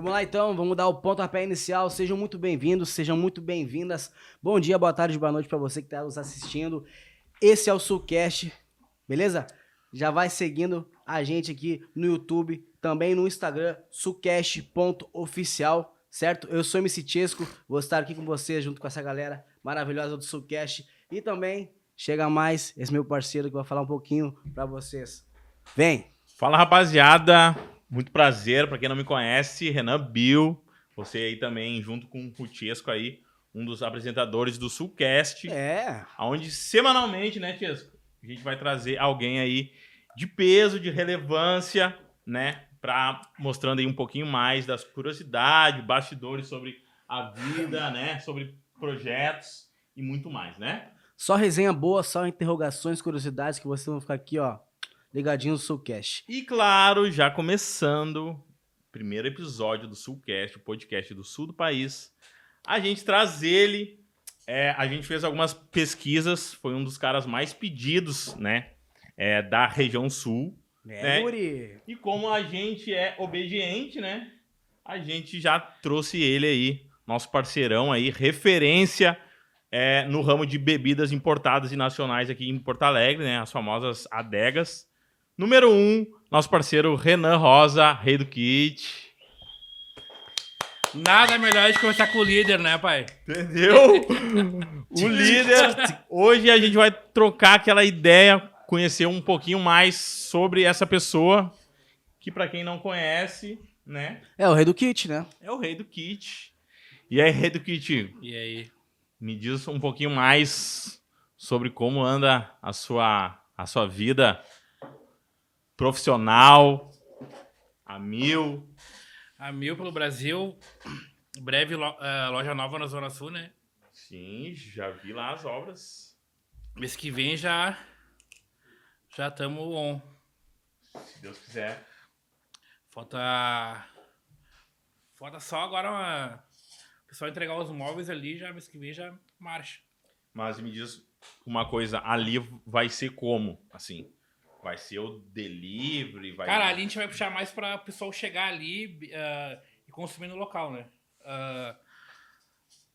Vamos lá então, vamos dar o pontapé inicial. Sejam muito bem-vindos, sejam muito bem-vindas. Bom dia, boa tarde, boa noite para você que está nos assistindo. Esse é o Sulcast, beleza? Já vai seguindo a gente aqui no YouTube, também no Instagram, sulcast.oficial, certo? Eu sou MC Chesco, vou estar aqui com vocês junto com essa galera maravilhosa do Sulcast. E também chega mais esse meu parceiro que vai falar um pouquinho para vocês. Vem! Fala rapaziada, muito prazer, para quem não me conhece, Renan Bill, você aí também, junto com o Tiesco aí, um dos apresentadores do Sulcast. É. Onde semanalmente, né, Tiesco, a gente vai trazer alguém aí de peso, de relevância, né, para mostrando aí um pouquinho mais das curiosidades, bastidores sobre a vida, né, sobre projetos e muito mais, né? Só resenha boa, só interrogações, curiosidades que vocês vão ficar aqui, ó, ligadinho no Sulcast. E claro, já começando, primeiro episódio do Sulcast, o podcast do sul do país, a gente traz ele. É, a gente fez algumas pesquisas, foi um dos caras mais pedidos, né, é, da região sul. É, né? E como a gente é obediente, né, a gente já trouxe ele aí, nosso parceirão aí, referência é, no ramo de bebidas importadas e nacionais aqui em Porto Alegre, né, as famosas adegas. Número um, nosso parceiro Renan Rosa, rei do kit. Nada melhor de começar com o líder, né, pai? Entendeu? o líder. Hoje a gente vai trocar aquela ideia, conhecer um pouquinho mais sobre essa pessoa, que para quem não conhece, né, É o rei do kit, né? é o rei do kit. E aí, rei do kit, E aí? me diz um pouquinho mais sobre como anda a sua, a sua vida profissional, a mil. A mil pelo Brasil. Breve lo- eh, loja nova na Zona Sul, né? Sim, já vi lá as obras. Mês que vem já. Já estamos on. Se Deus quiser. Falta. Falta só agora uma. O pessoal entregar os móveis ali, já mês que vem já marcha. Mas me diz uma coisa, ali vai ser como? Assim, vai ser o delivery? Vai... Cara, ali a gente vai puxar mais para o pessoal chegar ali eh, e consumir no local, né? Ah,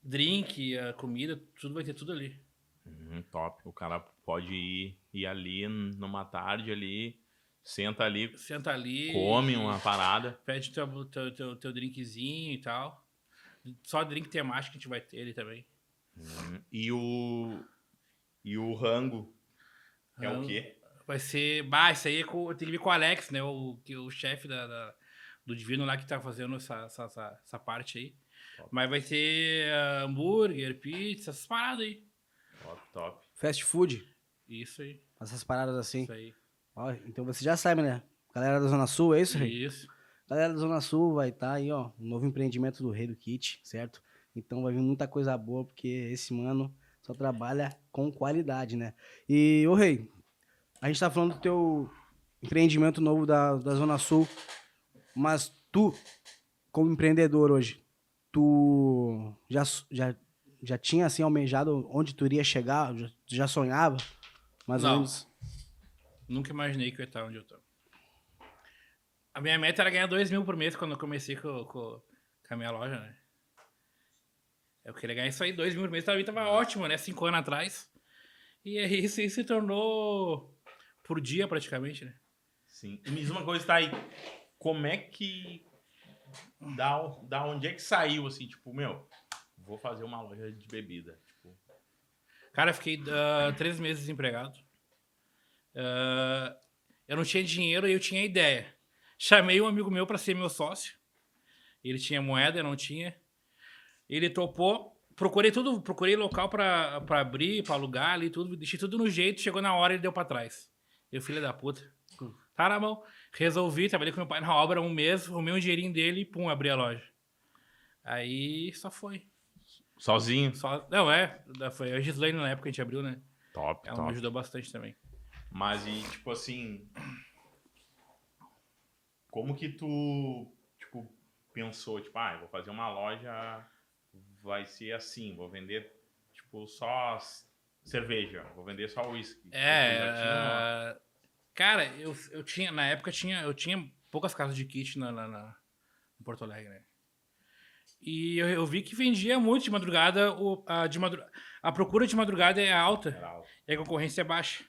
drink, ah, comida, tudo vai ter tudo ali. Hum, top. O cara pode ir, ir ali numa tarde ali, senta ali, Senta ali. come uma parada. Pede teu, teu, teu, teu drinkzinho e tal. Só drink temático que a gente vai ter ali também. Hum, E o. E o rango. É o Rango. quê? Vai ser. Bah, isso aí é com, tem que ver com o Alex, né? O, que, o chefe da, da- do Divino lá que tá fazendo essa, essa, essa, essa parte aí. Top. Mas vai ter ah, hambúrguer, pizza, essas paradas aí. Top, top. Fast food, Isso aí. essas paradas assim. Isso aí. Ó, então você já sabe, né? Galera da Zona Sul, é isso, rei? Isso. Galera da Zona Sul vai estar aí, ó, um novo empreendimento do Rei do Kit, certo? Então vai vir muita coisa boa, porque esse mano só trabalha com qualidade, né? E, ô Rei, a gente tá falando do teu empreendimento novo da, da Zona Sul, mas tu, como empreendedor hoje, tu já, já, já tinha, assim, almejado onde tu iria chegar? Já, tu já sonhava? Mais ou Não. menos? Nunca imaginei que eu ia estar onde eu tô. A minha meta era ganhar 2 mil por mês quando eu comecei com, com, com a minha loja, né? Eu queria ganhar isso aí, 2 mil por mês. Pra mim tava ótimo, né? Cinco anos atrás. E aí isso aí se tornou por dia praticamente, né? Sim. E me diz uma coisa, tá aí. Como é que. Da, da onde é que saiu, assim, tipo, meu, vou fazer uma loja de bebida. Tipo, Cara, eu fiquei ah, três meses desempregado. Ah, eu não tinha dinheiro e eu tinha ideia. Chamei um amigo meu para ser meu sócio. Ele tinha moeda, eu não tinha. Ele topou. Procurei tudo, procurei local para abrir, para alugar ali, tudo. Deixei tudo no jeito. Chegou na hora ele deu para trás. Eu, filho da puta. Tá na mão. Resolvi, trabalhei com meu pai na obra um mês, arrumei um dinheirinho dele e pum, abri a loja. Aí só foi. sozinho. Só, não, é. Foi a Gislaine na época que a gente abriu, né? Top, Ela me top. ajudou bastante também. Mas e, tipo assim. Como que tu, tipo, pensou, tipo, ah, eu vou fazer uma loja, vai ser assim, vou vender, tipo, só cerveja, vou vender só uísque. É, ah, cara, eu, eu tinha, na época tinha, eu tinha poucas casas de kit na, na, na- em Porto Alegre, né? E eu, eu vi que vendia muito de madrugada. O, a, de madru... a procura de madrugada é alta alto. e a concorrência é baixa.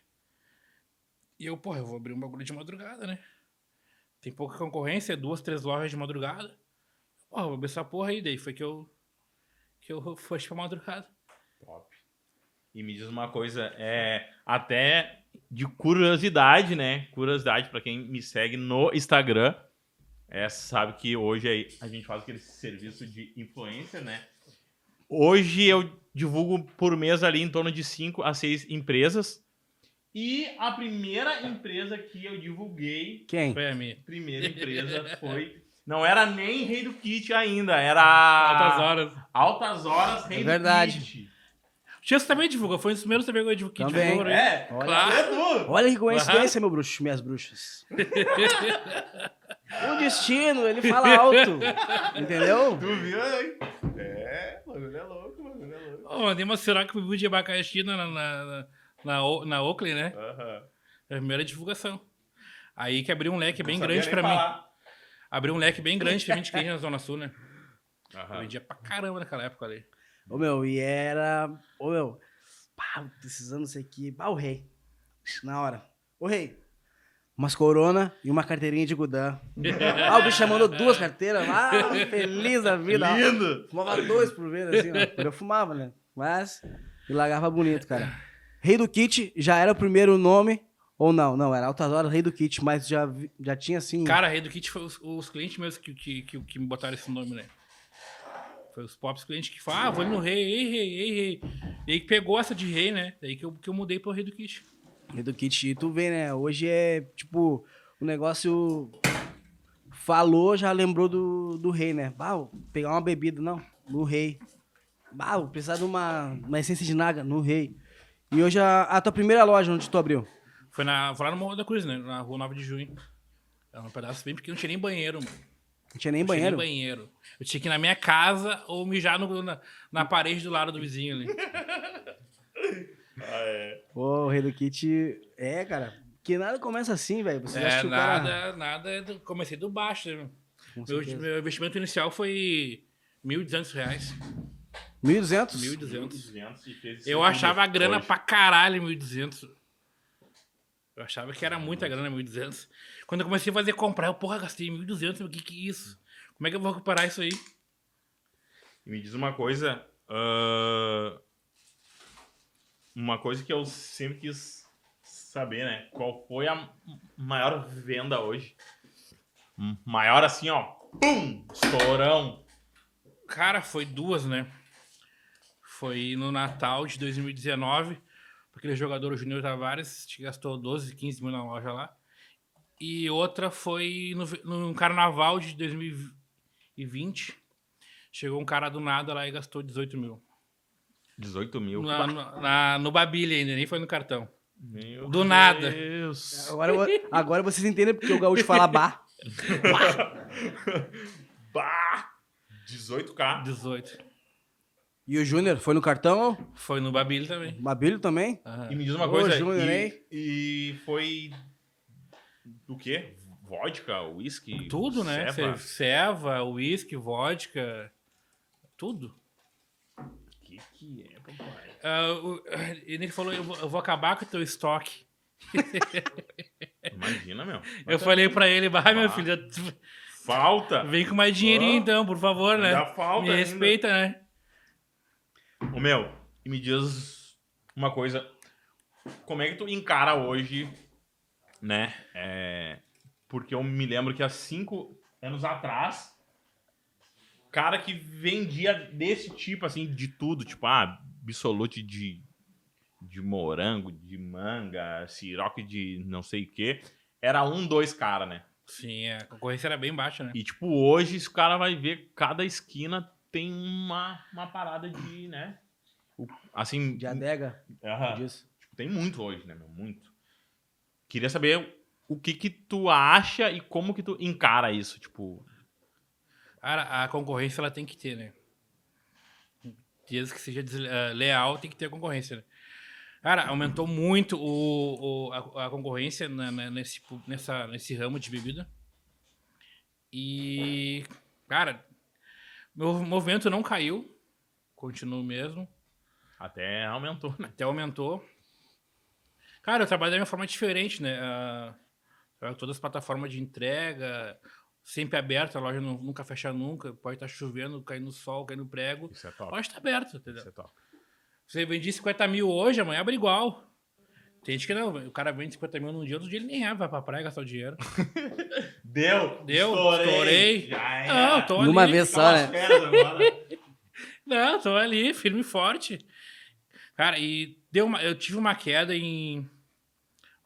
E eu, porra, eu vou abrir um bagulho de madrugada, né? Tem pouca concorrência, duas, três lojas de madrugada. Porra, vou abrir essa porra aí. Daí foi que eu, que eu fui pra madrugada. Top. E me diz uma coisa, é até de curiosidade, né? Curiosidade pra quem me segue no Instagram. É, sabe que hoje aí a gente faz aquele serviço de influencer, né? Hoje eu divulgo por mês ali em torno de 5 a 6 empresas. E a primeira empresa que eu divulguei, Quem? Foi a minha. primeira empresa foi. Não era nem Rei do Kit ainda, era. Altas horas. Altas Horas Rei É do verdade. Kit. Chess também divulgou, foi um dos primeiros também que eu divulguei. Também. divulgou, né? É, Olha. Claro. é tu. Olha que coincidência, meu bruxo, minhas bruxas. o destino, ele fala alto. Entendeu? Tu viu, hein? É, o bagulho é louco, o bagulho é louco. Oh, mandei uma siroca pro Bibu de abacaxi na, na, na, na, na Oakley, né? Aham. É a primeira divulgação. Aí que abriu um leque bem Não grande pra mim. falar. Abriu um leque bem grande pra mim de cliente na Zona Sul, né? Eu Aham. vendia pra caramba naquela época ali. Ô, meu, e era. Ô, meu, pá, precisando disso aqui. Pá, o rei. Na hora. Ô, rei. Umas corona e uma carteirinha de Gudan. Ah, o bicho já mandou duas carteiras. Ah, feliz da vida. ó. Lindo! Fumava dois por vez, assim, ó. Eu fumava, né? Mas me largava bonito, cara. Rei do Kit já era o primeiro nome. Ou não? Não, era Altas Horas, Rei do Kit, mas já, já tinha assim. Cara, Rei do Kit foi os, os clientes meus que, que, que, que me botaram esse nome, né? Foi os pops clientes que falaram, ah, vou no Rei, ei, Rei, ei, Rei. E aí que pegou essa de Rei, né? Daí que eu, que eu mudei pro Rei do Kit. Rei do Kit, e tu vê, né? Hoje é tipo, o negócio falou, já lembrou do, do rei, né? Bah, vou pegar uma bebida, não, no rei. Bah, vou precisar de uma, uma essência de naga, no rei. E hoje a, a tua primeira loja, onde tu abriu? Foi, na, foi lá no Morro da Cruz, né? Na rua 9 de junho. Era um pedaço bem pequeno, não tinha nem banheiro, mano. Não tinha nem Não tinha banheiro. nem banheiro. Eu tinha que ir na minha casa ou mijar no- na, na parede do lado do vizinho ali. Ah, é. Pô, o Rei do Kit, é, cara, que nada começa assim, velho. Você acha É, que o nada, cara... nada. é do- Comecei do baixo, né? Meu, meu investimento inicial foi 1.200 reais. 1.200? 1.200. 200 e fez Eu achava a grana hoje. pra caralho 1.200. Eu achava que era muita grana 1.200. Quando eu comecei a fazer comprar, eu, porra, gastei 1.200. O que que é isso? Como é que eu vou recuperar isso aí? E me diz uma coisa. ah, uma coisa que eu sempre quis saber, né? Qual foi a maior venda hoje? Maior assim, ó. Pum! Estourão. Cara, foi duas, né? Foi no Natal de 2019. Aquele jogador, o Júnior Tavares, que gastou 12, 15 mil na loja lá. E outra foi no, no carnaval de 2020. Chegou um cara do nada lá e gastou 18 mil. 18 mil. Na, no- na- no Babile ainda, nem foi no cartão. Meu Do nada. Deus. Agora, agora vocês entendem porque o gaúcho fala bar. Bah! 18k. 18. E o Júnior foi no cartão? Foi no Babile também. Mabílio também? Aham. E me diz uma Ô, coisa. Júnior, e, hein? e foi. Do quê? Vodka, whisky? Tudo, né? ceva? Ce- Ceva, uísque, vodka. Tudo. que que é, papai? O- ele falou, eu vou, eu vou acabar com o teu estoque. Imagina, meu. Eu falei pra ele, vai, meu Ah. filho, Falta. vem com mais dinheirinho Ah. então, por favor, né? Ainda falta Me ainda. respeita, né? Ô, meu, e me diz uma coisa. Como é que tu encara hoje, né? É, porque eu me lembro que há cinco anos atrás, cara que vendia desse tipo, assim, de tudo, tipo, ah, absolute de, de morango, de manga, siroque de não sei o quê, era um, dois cara, né? Sim, a concorrência era bem baixa, né? E, tipo, hoje, esse cara vai ver, cada esquina tem uma, uma parada de, né? O- Assim, De adega? aham. Disso. Tipo, tem muito hoje, né, meu? Muito. Queria saber o que que tu acha e como que tu encara isso, tipo... Cara, a concorrência ela tem que ter, né? Desde que seja eh, leal, tem que ter a concorrência, né? Cara, aumentou muito o, o- a, a concorrência na- na- nesse, nessa, nesse ramo de bebida. E, cara, Meu movimento não caiu, continua mesmo, Até aumentou, né? até aumentou. Cara, eu trabalho da minha forma diferente, né? Trabalho todas as plataformas de entrega, sempre aberta, a loja não- nunca fecha nunca, pode estar chovendo, caindo sol, caindo prego, Isso é a top. loja está aberta, entendeu? Isso é top. Você vende 50 mil hoje, amanhã abre igual. Tem gente que não, o cara vende 50 mil num dia, outro dia ele nem é, vai pra praia gastar o dinheiro. Deu! Deu, Estourei! estourei. Já era. Não, tô ali. Numa vez Fica só, né? Não, tô ali, firme e forte. Cara, e deu uma, eu tive uma queda em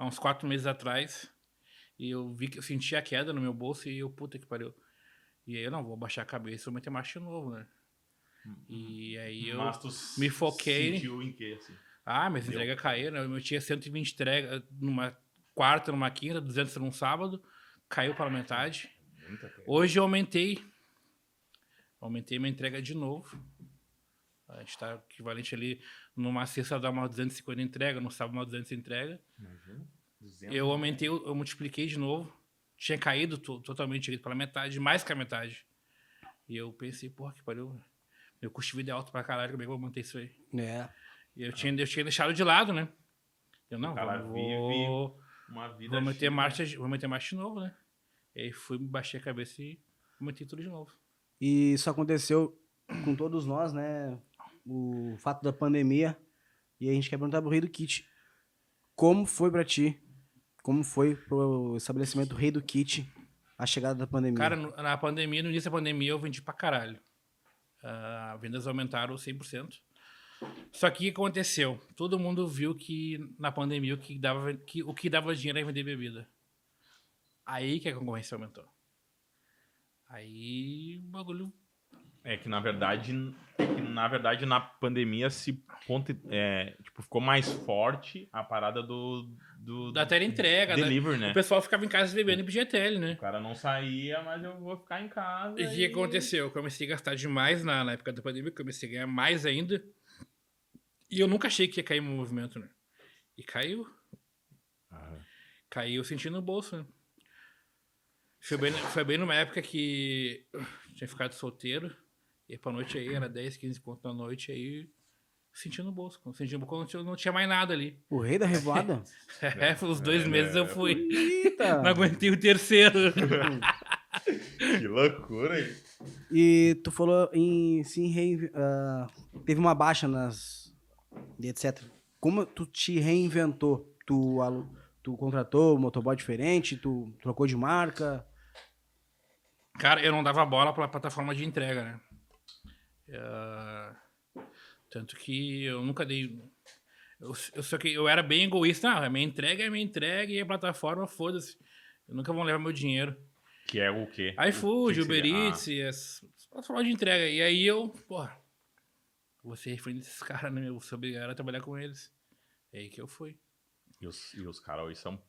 há uns quatro meses atrás. E eu vi que eu senti a queda no meu bolso e eu, puta que pariu. E aí eu não vou baixar a cabeça, vou meter marcha de novo, né? E aí eu. Me foquei. Sentiu em quê, assim? Ah, mas Deu. entrega caíram. né? Eu tinha 120 entrega numa quarta, numa quinta, 200 num sábado. Caiu para metade. Hoje eu aumentei. Aumentei minha entrega de novo. A gente tá equivalente ali. Numa sexta dá uma 250 entrega, no sábado uma 200 entrega. Imagina. 200. Eu aumentei, eu eu multipliquei de novo. Tinha caído to- totalmente tinha ido pela metade, mais que a metade. E eu pensei, porra, que pariu. Meu custo de vida é alto pra caralho, como é que eu vou manter isso aí? É. E eu tinha, eu tinha deixado de lado, né? Eu não, cara vou, vive Uma vida vou, meter cheia. marcha, vou meter marcha de novo, né? E aí fui, baixei a cabeça e meti tudo de novo. E isso aconteceu com todos nós, né? O fato da pandemia. E a gente quer perguntar pro Rei do Kit. Como foi pra ti? Como foi pro estabelecimento Rei do Kit a chegada da pandemia? Cara, na pandemia, no início da pandemia, eu vendi pra caralho. Ah, vendas aumentaram 100%. Só que o que aconteceu? Todo mundo viu que na pandemia o que dava, que, o que dava dinheiro era vender bebida. Aí que a concorrência aumentou. Aí o bagulho. É que na verdade, é que, na verdade na pandemia se é, tipo, ficou mais forte a parada do, do Da teleentrega, né? delivery, né? O pessoal ficava em casa bebendo e tele, né? O cara não saía, mas eu vou ficar em casa. E o que aconteceu? Eu comecei a gastar demais na, na época da pandemia, comecei a ganhar mais ainda. E eu nunca achei que ia cair meu movimento, né? E caiu. Ah, Caiu sentindo no bolso, né? Foi bem, foi bem numa época que eu tinha ficado solteiro. E pra noite aí era 10, 15 conto na noite aí. Sentindo no bolso. Quando senti no bolso, não tinha- mais nada ali. O Rei da Revoada? É, os dois É, meses eu é. fui. Eita! Não aguentei o terceiro. Que loucura, hein? E tu falou em se reinve- ah, teve uma baixa nas etc. Como tu te reinventou? Tu, alu- tu contratou um motoboy diferente? Tu trocou de marca? Cara, eu não dava bola pra plataforma de entrega, né? Ah, tanto que eu nunca dei. Eu, eu, só que eu era bem egoísta. Não, a minha entrega é minha entrega e a plataforma, foda-se. Eu nunca vão levar meu dinheiro. Que é o quê? iFood, Uber seria? Eats, e as as plataformas de entrega. E aí eu, porra, ser refém desses caras, né? Eu vou ser obrigado a trabalhar com eles. É aí que eu fui. Ah, e os, e os caras hoje são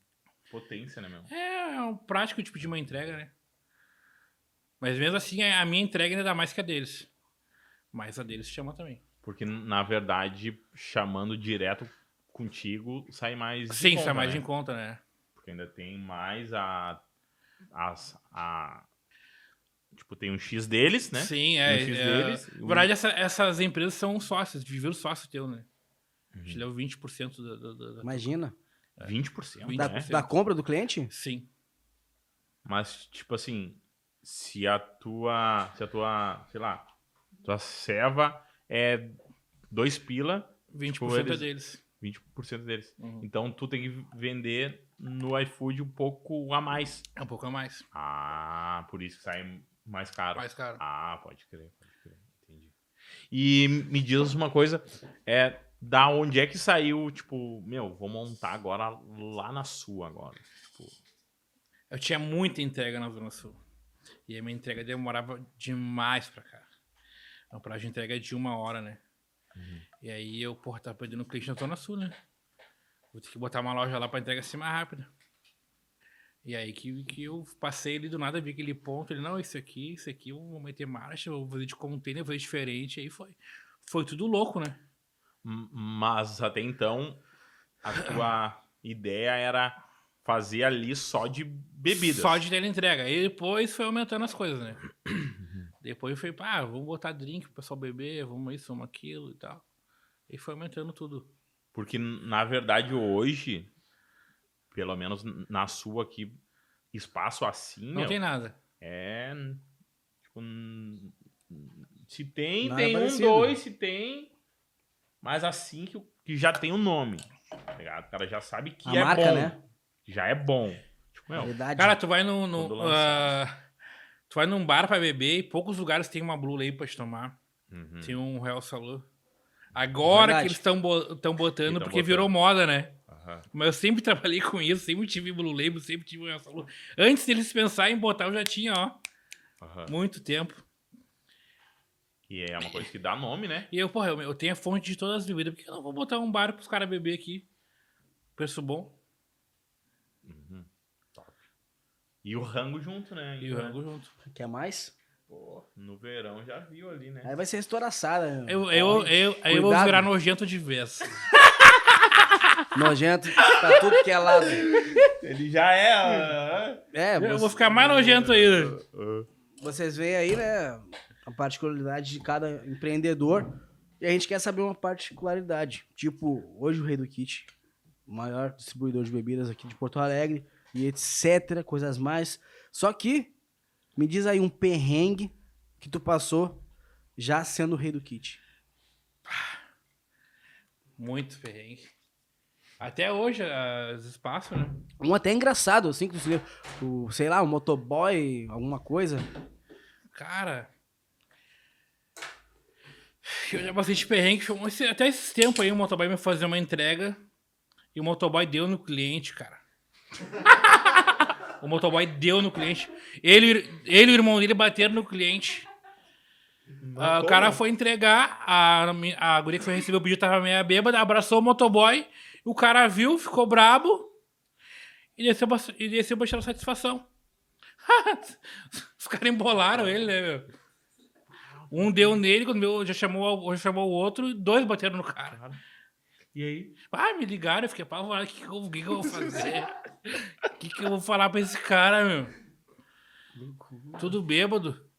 potência, né, meu? É, é um prático tipo de uma entrega, né? Mas mesmo assim, a minha entrega ainda dá mais que a deles. Mas a deles chama também. Porque, na verdade, chamando direto contigo, sai mais. Sim, conta, sai mais né? em conta, né? Porque ainda tem mais a. As, a tipo, tem um X deles, né? Sim, Tem é. um X é deles. na verdade, essa- essas empresas são sócios, de viver sócio teu, né? A Uhum. gente leva 20% da, da, da, da- Imagina. 20%, Da, né? da compra do cliente? Sim. Mas, tipo assim, se a tua. Se a tua. Sei lá. Tua serva é dois pila, 20% Tipo, é eles- deles. 20% deles. Uhum. Então tu tem que vender no iFood um pouco a mais. É um pouco a mais. Ah, por isso que sai mais caro. Mais caro. Ah, pode crer, pode crer. Entendi. E me diz uma coisa, é da onde é que saiu, tipo, meu, vou montar agora lá na sua agora. Tipo, Eu tinha muita entrega na Zona Sul. E a minha entrega demorava demais pra cá. A prazo de entrega é de uma hora, né? E aí eu, porra, tava perdendo cliente na Zona Sul, né? Vou ter que botar uma loja lá pra entrega ser mais rápida. E aí que, que eu passei ali do nada, vi aquele ponto, ele, não, isso aqui, isso aqui, eu vou meter marcha, vou fazer de container, vou fazer diferente. Aí foi. Foi tudo louco, né? mas até então a tua ideia era fazer ali só de bebida. Só de teleentrega. Aí depois foi aumentando as coisas, né? Depois foi, pá, vamos botar drink pro pessoal beber, vamos isso, vamos aquilo e tal. E foi aumentando tudo. Porque, na verdade, hoje, pelo menos na sua aqui, espaço assim, Não meu, tem nada. é. Tipo, se tem, Não é tem um, dois, se tem. Mas assim que, que já tem o nome. Tá ligado? O cara já sabe que A é marca, bom. né? Já é bom. Tipo, meu. Cara, tu vai no. no ah, tu vai num bar pra beber e poucos lugares tem uma Blue Label pra te tomar. uhum. Tem um Real Salud. Agora Verdade. que eles estão botando Que tão porque botando. virou moda, né? Aham. Mas eu sempre trabalhei com isso, sempre tive Blue Label, sempre tive Real Salud. Antes deles pensarem em botar, eu já tinha, ó, aham. muito tempo. E é uma coisa que dá nome, né? E eu, porra, eu, eu tenho a fonte de todas as bebidas, porque eu não vou botar um bar pros caras beber aqui. Preço bom Uhum. Top. E o rango junto, né? e o Então, rango junto. Quer mais? Pô, no verão já viu ali, né? Aí vai ser estouraçada. Eu, eu, eu, aí eu vou virar nojento de vez. Nojento pra tudo que é lado. Ele já é. ah, É, Eu você- vou ficar mais nojento ainda. vocês veem aí, né, a particularidade de cada empreendedor. E a gente quer saber uma particularidade. Tipo, hoje o Rei do Kit, o maior distribuidor de bebidas aqui de Porto Alegre, e etc, coisas mais. Só que, me diz aí um perrengue que tu passou já sendo o Rei do Kit. Muito perrengue. Até hoje, os espaços, né? Um até engraçado, assim, que você, o, sei lá, um motoboy, alguma coisa. Cara. Eu já passei de perrengue. Até esse tempo aí, o motoboy me fazer uma entrega. E o motoboy deu no cliente, cara. o motoboy deu no cliente. Ele, ele e o irmão dele bateram no cliente. Ah, o cara foi entregar, a, a guria que foi receber o pedido tava meio bêbada, abraçou o motoboy, o cara viu, ficou brabo e desceu, e desceu tirar satisfação. Os caras embolaram ele, né, meu? Um deu nele, quando meu já chamou, o- já chamou o outro, e dois bateram no cara. E aí? Ah, me ligaram, eu fiquei apavorado. O que, que eu vou fazer? O que, que eu vou falar pra esse cara, meu? Tudo bêbado.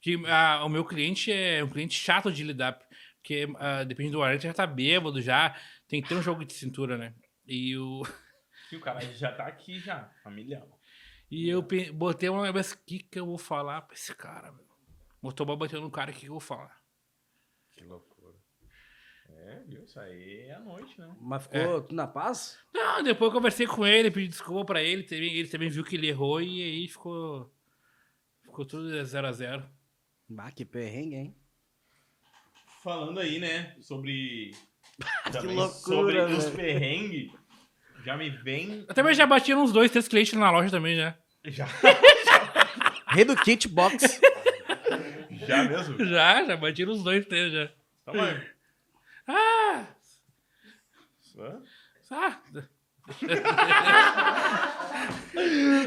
Que, ah, o meu cliente é um cliente chato de lidar. Porque ah, depende do horário, já tá bêbado já. Tem que ter um jogo de cintura, né? E, o, E o cara já tá aqui já, família. e eu pe- botei uma cabeça, o que, que eu vou falar pra esse cara, meu? Motoboy bateu no cara, o que, que eu vou falar? Que loucura. É, viu? Isso aí é a noite, né? Mas ficou tudo na paz? Não, depois eu conversei com ele, pedi desculpa pra ele. Também, ele também viu que ele errou e aí ficou. Ficou tudo 0 a 0 Bah, que perrengue, hein? Falando aí, né, sobre. também loucura, sobre os velho. perrengues. Já me vem. Eu também já bati uns dois, três clientes na loja também já. Já, Rei do Kit Box. já mesmo? Já, já bati uns dois, três já. Tá, mano. Ah! Ah.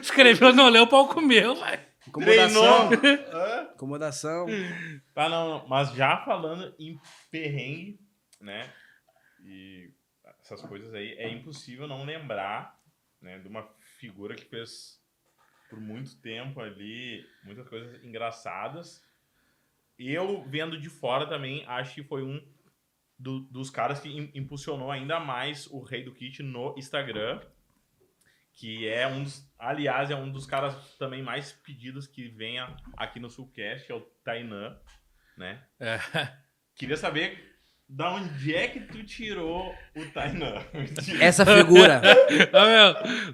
Escreveu, não leu, o pau comeu, vai. Incomodação. Incomodação. Tá, não, não. Mas já falando em perrengue, né? E essas coisas aí, é impossível não lembrar, né? De uma figura que fez por muito tempo ali muitas coisas engraçadas. Eu, vendo de fora também, acho que foi um do- dos caras que im- impulsionou ainda mais o Rei do Kit no Instagram. Que é um dos, aliás, é um dos caras também mais pedidos que vem a- aqui no Sulcast, é o Tainan, né? É. Queria saber da onde é que tu tirou o Tainan. Essa figura. Ô,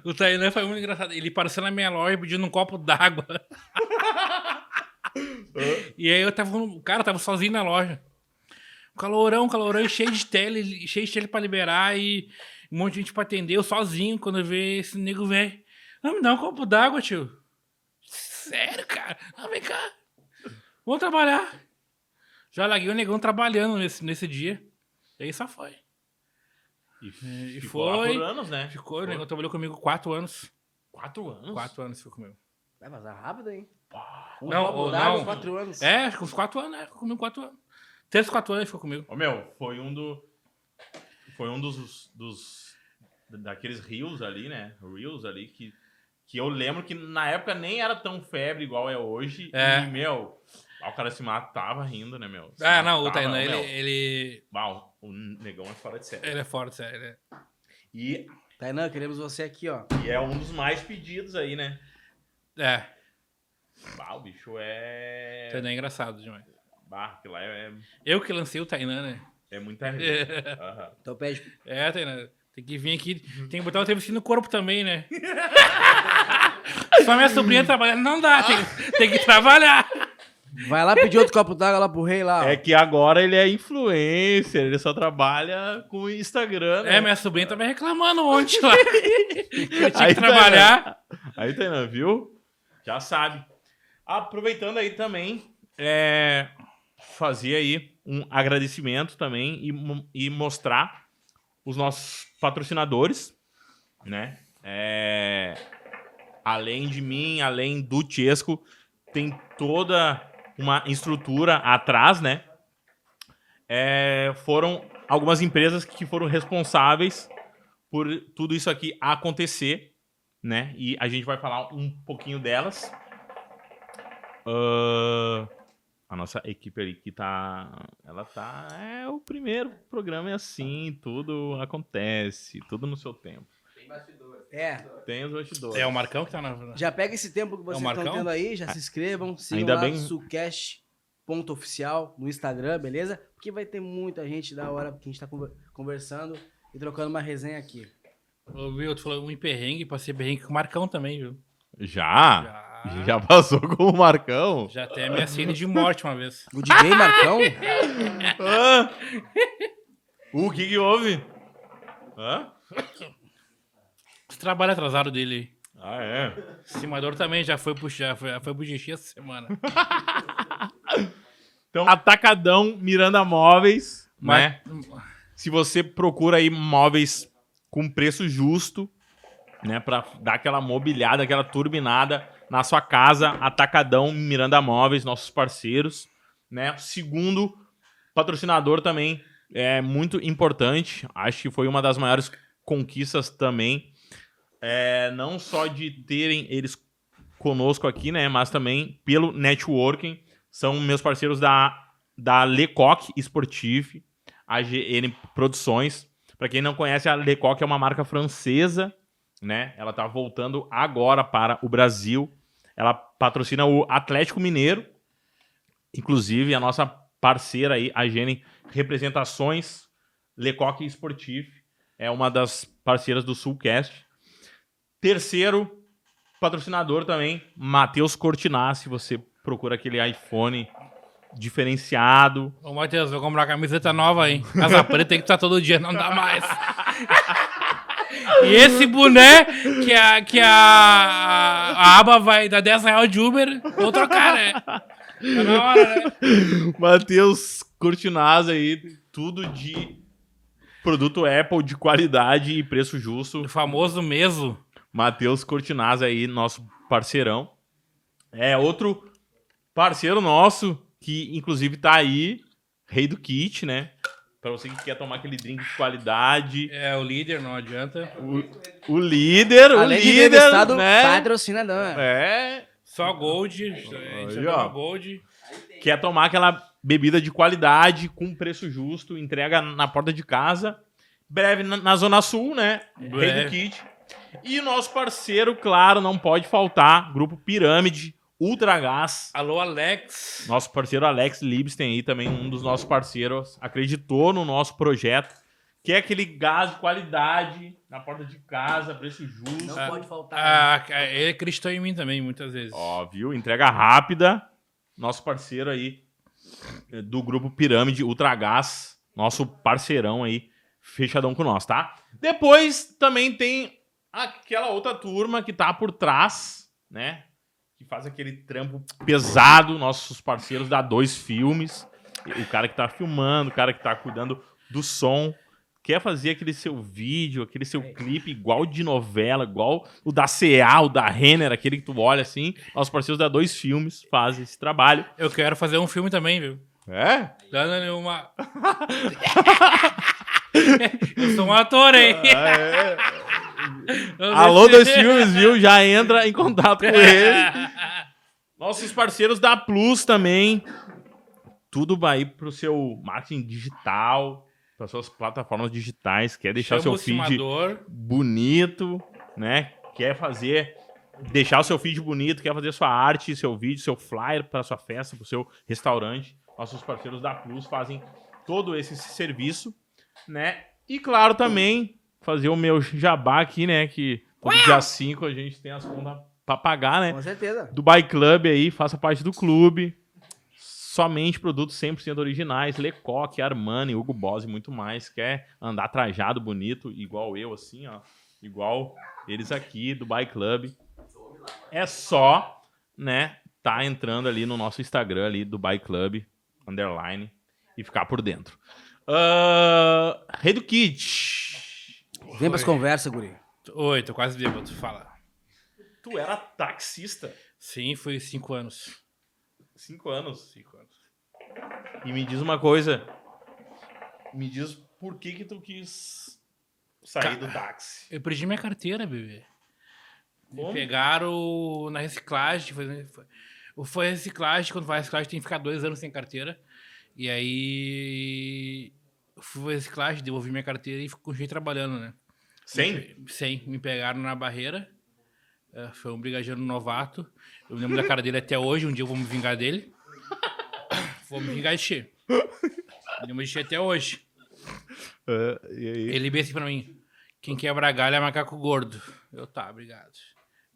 meu, o Tainan foi muito engraçado. Ele apareceu na minha loja pedindo um copo d'água. e aí eu tava. O cara tava sozinho na loja. Calorão, calorão, cheio de tele, cheio de tele pra liberar e um monte de gente pra atender. Eu sozinho, quando eu vi esse nego velho. Ah, me dá um copo d'água, tio. Sério, cara? Ah, vem cá. Vamos trabalhar. Já larguei o negão trabalhando nesse, nesse dia. E aí só foi. E, E ficou lá foi. por anos, né? Ficou, o negão trabalhou comigo quatro anos. Quatro anos? Quatro anos ficou comigo. Vai vazar rápido, hein? Um Não, ou não. quatro anos. É, uns quatro anos, né? Ficou comigo quatro anos. Três, quatro anos ele ficou comigo. Ô, meu, foi um do... Foi um dos... dos daqueles rios ali, né? Reels ali, que, que eu lembro que na época nem era tão febre igual é hoje. É. E, meu... O cara se matava rindo, né, meu? Se Ah, não, o Tainan, ele, ele, Uau, o negão é fora de série. ele é forte, sério. ele é- E, Tainan, queremos você aqui, ó. e é um dos mais pedidos aí, né? É, Bah, o bicho é. o Tainan é engraçado demais. Bah, aquilo lá é, Eu que lancei o Tainan, né? é muita risa. Aham. Então pede. É, Tainan, tem que vir aqui, tem que botar o TVC no corpo também, né? Só minha sobrinha trabalhando, não dá, tem, tem que trabalhar. Vai lá pedir outro copo d'água lá pro rei lá. ó. É que agora ele é influencer, ele só trabalha com o Instagram. né? É, minha sobrinha tava reclamando ontem lá. Eu tinha Aí que trabalhar. Tá, aí, Tainan, viu? Já sabe. Aproveitando aí também, é, fazer aí um agradecimento também e, e mostrar os nossos patrocinadores, né? É, além de mim, além do Chesco, tem toda uma estrutura atrás, né? É, foram algumas empresas que foram responsáveis por tudo isso aqui acontecer, né? E a gente vai falar um pouquinho delas. Ahn, a nossa equipe ali que tá. Ela tá. É o primeiro programa é assim, tudo acontece, tudo no seu tempo. É. Tem os bastidores. É o Marcão que tá na. Já pega esse tempo que vocês estão Marcão? tendo aí, já se inscrevam, sigam Ainda lá bem- sucast.oficial no Instagram, beleza? Porque vai ter muita gente da hora que a gente tá conver- conversando e trocando uma resenha aqui. Ô, viu, tu falou um perrengue, passei perrengue com o Marcão também, viu? Já? Já. Já passou com o Marcão? Já até ameacei de morte uma vez. O DJ Marcão? Hã? o que que houve? Hã? Esse trabalho atrasado dele. Ah, é? Simador também já foi pro, já foi, já foi pro xixi essa semana. Então, Atacadão Miranda Móveis, né? Mas- Se você procura aí móveis com preço justo, né, Pra dar aquela mobiliada, aquela turbinada na sua casa, Atacadão Miranda Móveis, nossos parceiros, né? Segundo patrocinador também é muito importante, acho que foi uma das maiores conquistas também, é, não só de terem eles conosco aqui, né, mas também pelo networking, são meus parceiros da da Lecoq Sportif, a GN Produções. Para quem não conhece, a Lecoq é uma marca francesa, né? Ela tá voltando agora para o Brasil. Ela patrocina o Atlético Mineiro, inclusive a nossa parceira aí, a GN Representações Lecoq Sportif, é uma das parceiras do Sulcast. Terceiro patrocinador também, Matheus Cortinassi, você procura aquele iPhone diferenciado, Ô, Matheus, vou comprar uma camiseta nova aí. Casa preta tem que estar todo dia, não dá mais. E esse boné que a, que a, a aba vai dar 10 reais de Uber, vou trocar, né? Tá na hora, né? Matheus Cortinaz aí, tudo de produto Apple de qualidade e preço justo. O famoso meso. Matheus Cortinaz aí, nosso parceirão. É outro parceiro nosso que inclusive tá aí, rei do kit, né? Pra você que quer tomar aquele drink de qualidade. É o líder, não adianta. O, o líder, o Além de líder, estado né? patrocinador. É, Só Gold. A gente Aí, só ó. toma Gold. quer tomar aquela bebida de qualidade com preço justo, entrega na porta de casa. Breve na, na Zona Sul, né? Rei Breve. do Kit. E o nosso parceiro, claro, não pode faltar, Grupo Pirâmide, Ultragás. Alô, Alex. Nosso parceiro Alex Libsten aí também, um dos nossos parceiros, acreditou no nosso projeto. Que é aquele gás de qualidade na porta de casa, preço justo. Não pode faltar. Ah, ele acreditou em mim também, muitas vezes. Ó, viu? Entrega rápida. Nosso parceiro aí eh, do grupo Pirâmide Ultragás, nosso parceirão aí, fechadão com nós, tá? Depois também tem aquela outra turma que tá por trás, né? Que faz aquele trampo pesado, nossos parceiros da Dois Filmes. O cara que tá filmando, o cara que tá cuidando do som. Quer fazer aquele seu vídeo, aquele seu clipe igual de novela, igual o da CA, o da Renner, aquele que tu olha assim. Nossos parceiros da Dois Filmes fazem esse trabalho. Eu quero fazer um filme também, viu? É? Dando uma. Eu sou um ator, hein? Eu Alô, Dois Filmes, viu? Já entra em contato com ele. Nossos parceiros da Plus também. Tudo vai pro seu marketing digital, para suas plataformas digitais. Quer deixar Chama o seu o feed simador. bonito, né? Quer fazer deixar o seu feed bonito, quer fazer sua arte, seu vídeo, seu flyer para sua festa, para o seu restaurante. Nossos parceiros da Plus fazem todo esse serviço, né? E claro também fazer o meu jabá aqui, né, que todo dia 5 a gente tem as contas para pagar, né? Com certeza. Dubai Club aí, faça parte do clube. Somente produtos 100% originais, Lecoque, Armani, Hugo Boss e muito mais. Quer andar trajado, bonito, igual eu, assim, ó. Igual eles aqui, Dubai Club. É só, né, tá entrando ali no nosso Instagram ali, Dubai Club, underline, e ficar por dentro. Uh, Redo Kit. Vem pras conversas, guri. Oi, tô quase bêbado. Fala. Tu era taxista? Sim, foi cinco anos. Cinco anos. Cinco anos. E me diz uma coisa. Me diz por que que tu quis sair do táxi? Eu perdi minha carteira, bebê. Me Como? pegaram na reciclagem. Foi, foi, foi reciclagem, quando vai reciclagem tem que ficar dois anos sem carteira. E aí. Fui pra reciclagem, devolvi minha carteira e continuei trabalhando, né? Sem? Sem. Me pegaram na barreira. É, foi um brigadeiro novato. Eu lembro da cara dele até hoje. Um dia eu vou me vingar dele. Vou me vingar de ti. Lembro de ti até hoje. aí? Ele bem assim pra mim. Quem quebra galho é macaco gordo. Eu, tá, obrigado.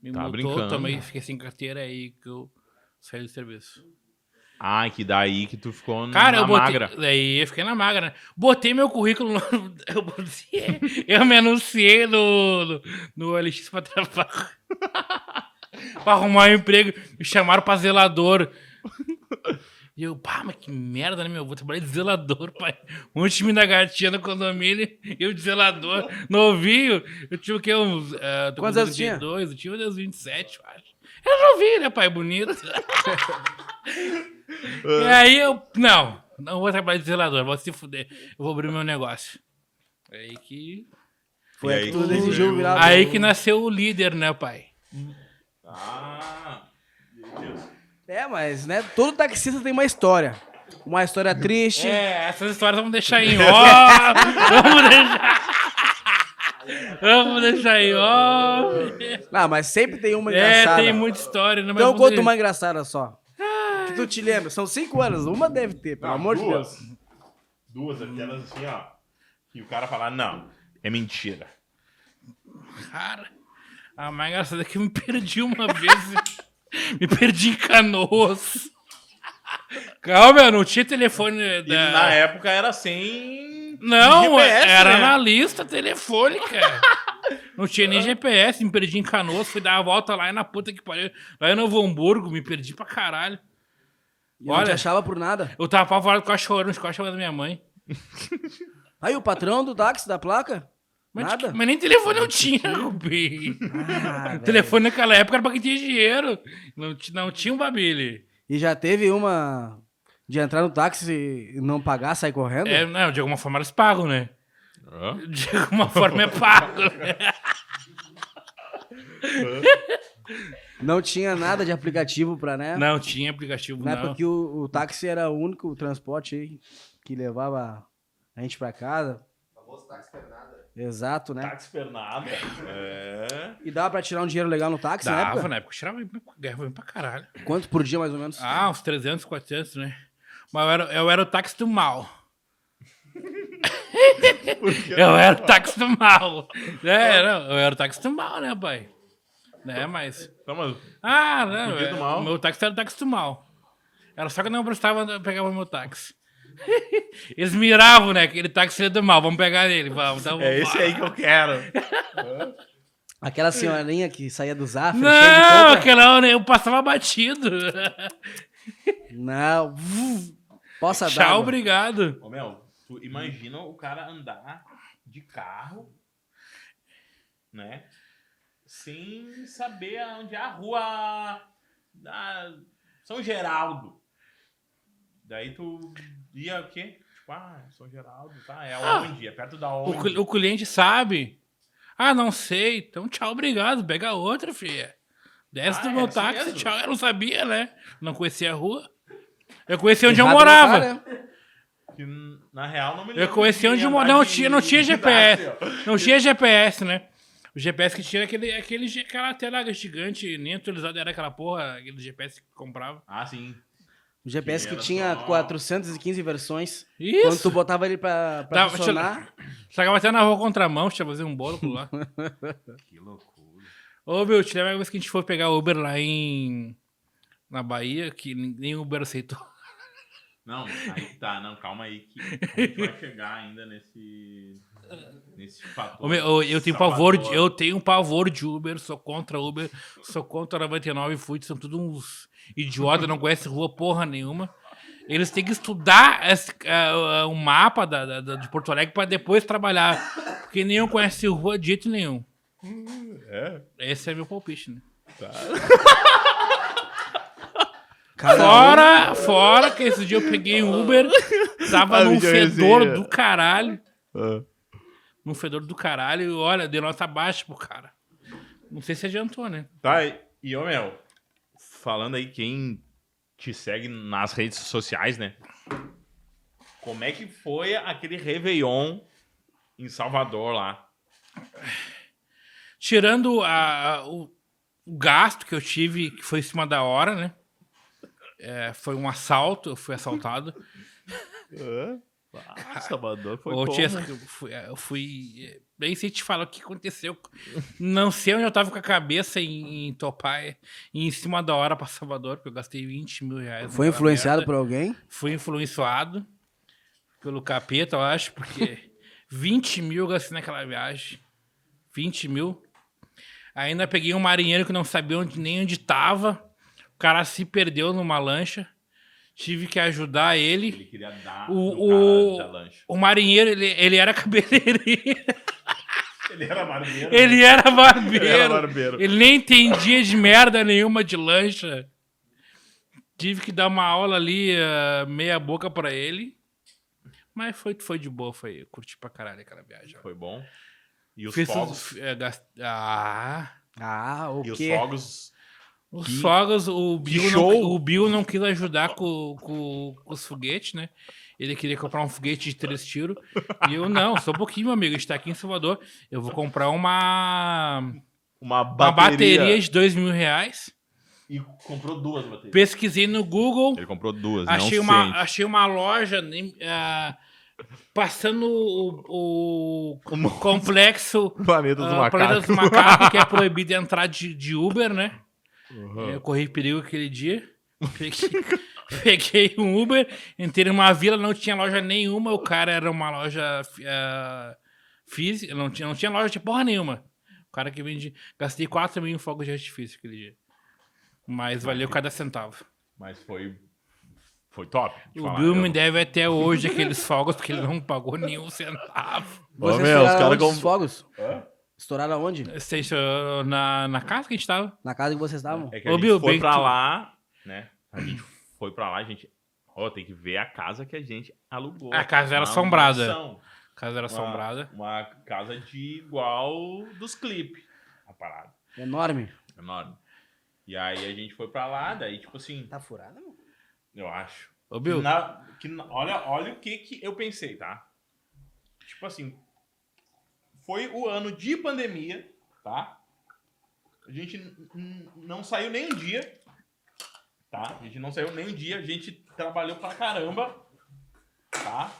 Me Tá multou, brincando. também fiquei sem carteira aí que eu saí do serviço. Ah, que daí que tu ficou Cara, na eu botei. magra. Daí eu fiquei na magra, né? Botei meu currículo no. Eu, botei, eu me anunciei no, no, no LX pra trabalhar. pra arrumar um emprego. Me chamaram pra zelador. E eu, pá, mas que merda, né, meu? Vou trabalhar de zelador, pai. Um monte de mina gatinha no condomínio, eu de zelador, novinho. Eu tinha o quê? Uns. Uh, Quantos anos tinha? 32, eu tinha uns 27, eu acho. Era novinho, né, pai? Bonito. E aí eu. Não, não vou trabalhar de zelador, vou se fuder. Eu vou abrir meu negócio. Aí que. Foi aí aí que tu tu- decidiu virar. Aí que nasceu o líder, né, pai? Ah, meu Deus. É, mas, né? Todo taxista tem uma história. Uma história triste. É, essas histórias vamos deixar em off. vamos deixar. Vamos deixar em off. Não, mas sempre tem uma É, engraçada. tem muita história, né? mas Então conta uma engraçada só. Que tu te lembra. São cinco anos. Uma deve ter, pelo Não, amor de. Deus. Duas, aquelas assim, ó. E o cara falar, não, é mentira. Cara, a mais engraçada é que eu me perdi uma vez. me perdi em canoas. Calma, não tinha telefone E da... na época era sem Não, GPS, era né? na lista telefônica. Não tinha nem GPS, me perdi em Canoas, fui dar a volta lá e na puta que pariu. Lá em Novo Hamburgo, me perdi pra caralho. E não te Olha. achava por nada. Eu tava apavorado com a chorando, os costas da minha mãe. Aí o patrão do táxi, da placa? Mas, Nada? mas nem telefone eu tinha, Rubi. Ah, telefone naquela época era pra quem tinha dinheiro. Não, não tinha um babile. E já teve uma de entrar no táxi e não pagar, sair correndo? É, não, de alguma forma eles pagam, né? Hã? De alguma forma é pago, né? Não tinha nada de aplicativo pra, né? Não tinha aplicativo, Na não. época que o, o táxi era o único transporte aí que levava a gente pra casa. Exato, né? Táxi Pernada. É. E dava pra tirar um dinheiro legal no táxi na Dava, época? na época. Tirava pra- ganhava bem pra caralho. Quanto por dia, mais ou menos? Ah, uns 300, 400, né? Mas eu era, eu era o táxi do mal. eu era o táxi do mal. É, não, eu era o táxi do mal, né, pai? Né, mas... Então, mas Ah, não. É, mal? O meu táxi era o táxi do mal. Era só que eu não prestava, eu pegava o meu táxi. Eles miravam, né? Aquele táxi é do mal, vamos pegar ele. Vamos, então, é esse aí que eu quero. Aquela senhorinha que saía do Zafra. Não, aquela hora eu passava batido. Não. Vum. Possa dar. Tchau, obrigado. Ô, Mel, tu imagina o cara andar de carro, né? Sem saber onde é a rua da São Geraldo. Daí tu ia o quê? Tipo, ah, São Geraldo, tá? É Ah, onde? É perto da O, onde? cl- o cliente sabe. Ah, não sei. Então, tchau, obrigado. Pega outra, filha. Desce Ah, do é meu assim táxi, mesmo? tchau. Eu não sabia, né? Não conhecia a rua. Eu conhecia onde eu morava. né? Que, na real, não me Eu lembro conhecia de onde eu morava. Não não tinha GPS. ó. Não tinha GPS, né? O GPS que tinha era aquele, aquele, aquela tela gigante, nem atualizado era aquela porra, aquele GPS que comprava. Ah, sim. O GPS Que que tinha só- 415 versões. Quando Isso! tu botava ele pra, pra Dava- funcionar, Chegava até na rua contramão, tinha que fazer um bolo por lá. Que loucura. Ô, meu, te lembra uma vez que a gente foi pegar Uber lá em. Na Bahia, que nem Uber aceitou. Não, aí que tá. Não, calma aí que a gente vai chegar ainda nesse... Nesse fator. Eu, eu tenho pavor de, eu tenho pavor de Uber, sou contra Uber, sou contra 99 Food, são tudo uns idiotas, não conhecem rua porra nenhuma. Eles têm que estudar esse, ah, o mapa da, da- da- de Porto Alegre para depois trabalhar. Porque nenhum conhece rua de jeito nenhum. É? Esse é meu palpite, né? um- Fora, fora que esse dia eu peguei um Uber, tava Ah, num fedor do caralho. Ah. Num fedor do caralho. E olha, deu nota baixa pro cara. Não sei se adiantou, né? Tá, e- e ô Mel, falando aí quem te segue nas redes sociais, né? Como é que foi aquele Réveillon em Salvador lá? Tirando a- a- o, o gasto que eu tive, que foi em cima da hora, né? É, foi um assalto, eu fui assaltado. Salvador foi eu, tinha- eu fui, eu fui- Nem sei te falar o que aconteceu. Não sei onde eu tava com a cabeça em, em topar e em cima da hora pra Salvador, porque eu gastei 20 mil reais. Foi influenciado merda. por alguém? Fui influenciado pelo capeta, eu acho, porque 20 mil eu gastei naquela viagem. 20 mil. Ainda peguei um marinheiro que não sabia onde, nem onde tava. O cara se perdeu numa lancha. Tive que ajudar ele. Ele queria dar O- o- cara. O marinheiro, ele, ele era cabeleireiro. Ele era barbeiro. Ele era barbeiro. Ele era barbeiro. Ele nem entendia de merda nenhuma de lancha. Tive que dar uma aula ali, ah, meia boca pra ele. Mas foi, foi de boa, foi. eu Curti pra caralho aquela viagem. Foi bom. E os Fiz fogos? os- é, gast- Ah. Ah, o E os quê? fogos? Os Que- fogos, o Bill, não, o Bill não quis ajudar com, com, com os foguetes, né? Ele queria comprar um foguete de três tiros. E eu, não, só um pouquinho, meu amigo. A gente tá aqui em Salvador. Eu vou comprar uma, Uma uma bateria. bateria de dois mil reais. E comprou duas baterias. Pesquisei no Google. Ele comprou duas, Achei não uma, sente. achei uma loja ah, passando o, o complexo Planeta dos ah, macacos. Planeta dos Macacos, que é proibido entrar de, de Uber, né? Uhum. Eu corri perigo aquele dia. Peguei, peguei um Uber, entrei numa vila, não tinha loja nenhuma. O cara era uma loja ah, física, não tinha, não tinha loja de porra nenhuma. O cara que vende. Gastei 4 mil em fogos de artifício aquele dia. Mas valeu cada centavo. Mas foi. Foi top. O falar. Bill me deve até hoje aqueles fogos, porque ele não pagou nenhum centavo. Vocês Ô, meu, os estouraram cara onde com- os fogos? Hã? Estouraram aonde? Na, na casa que a gente tava. Na casa que vocês estavam? É que Ô, a gente Bill, foi bem pra tu- lá, né? A gente foi pra lá, a gente. Ó, tem que ver a casa que a gente alugou. A casa era Uma assombrada. mansão. A casa era Uma- assombrada. Uma casa de igual dos clipes. A parada. Enorme. Enorme. E aí a gente foi pra lá, daí, tipo assim, Tá furada, não? eu acho. Ô, Bill, Na- que na- olha, olha o que, que eu pensei, tá? Tipo assim, foi o ano de pandemia, tá? A gente não saiu nem um dia, tá? A gente não saiu nem um dia, a gente trabalhou pra caramba, tá?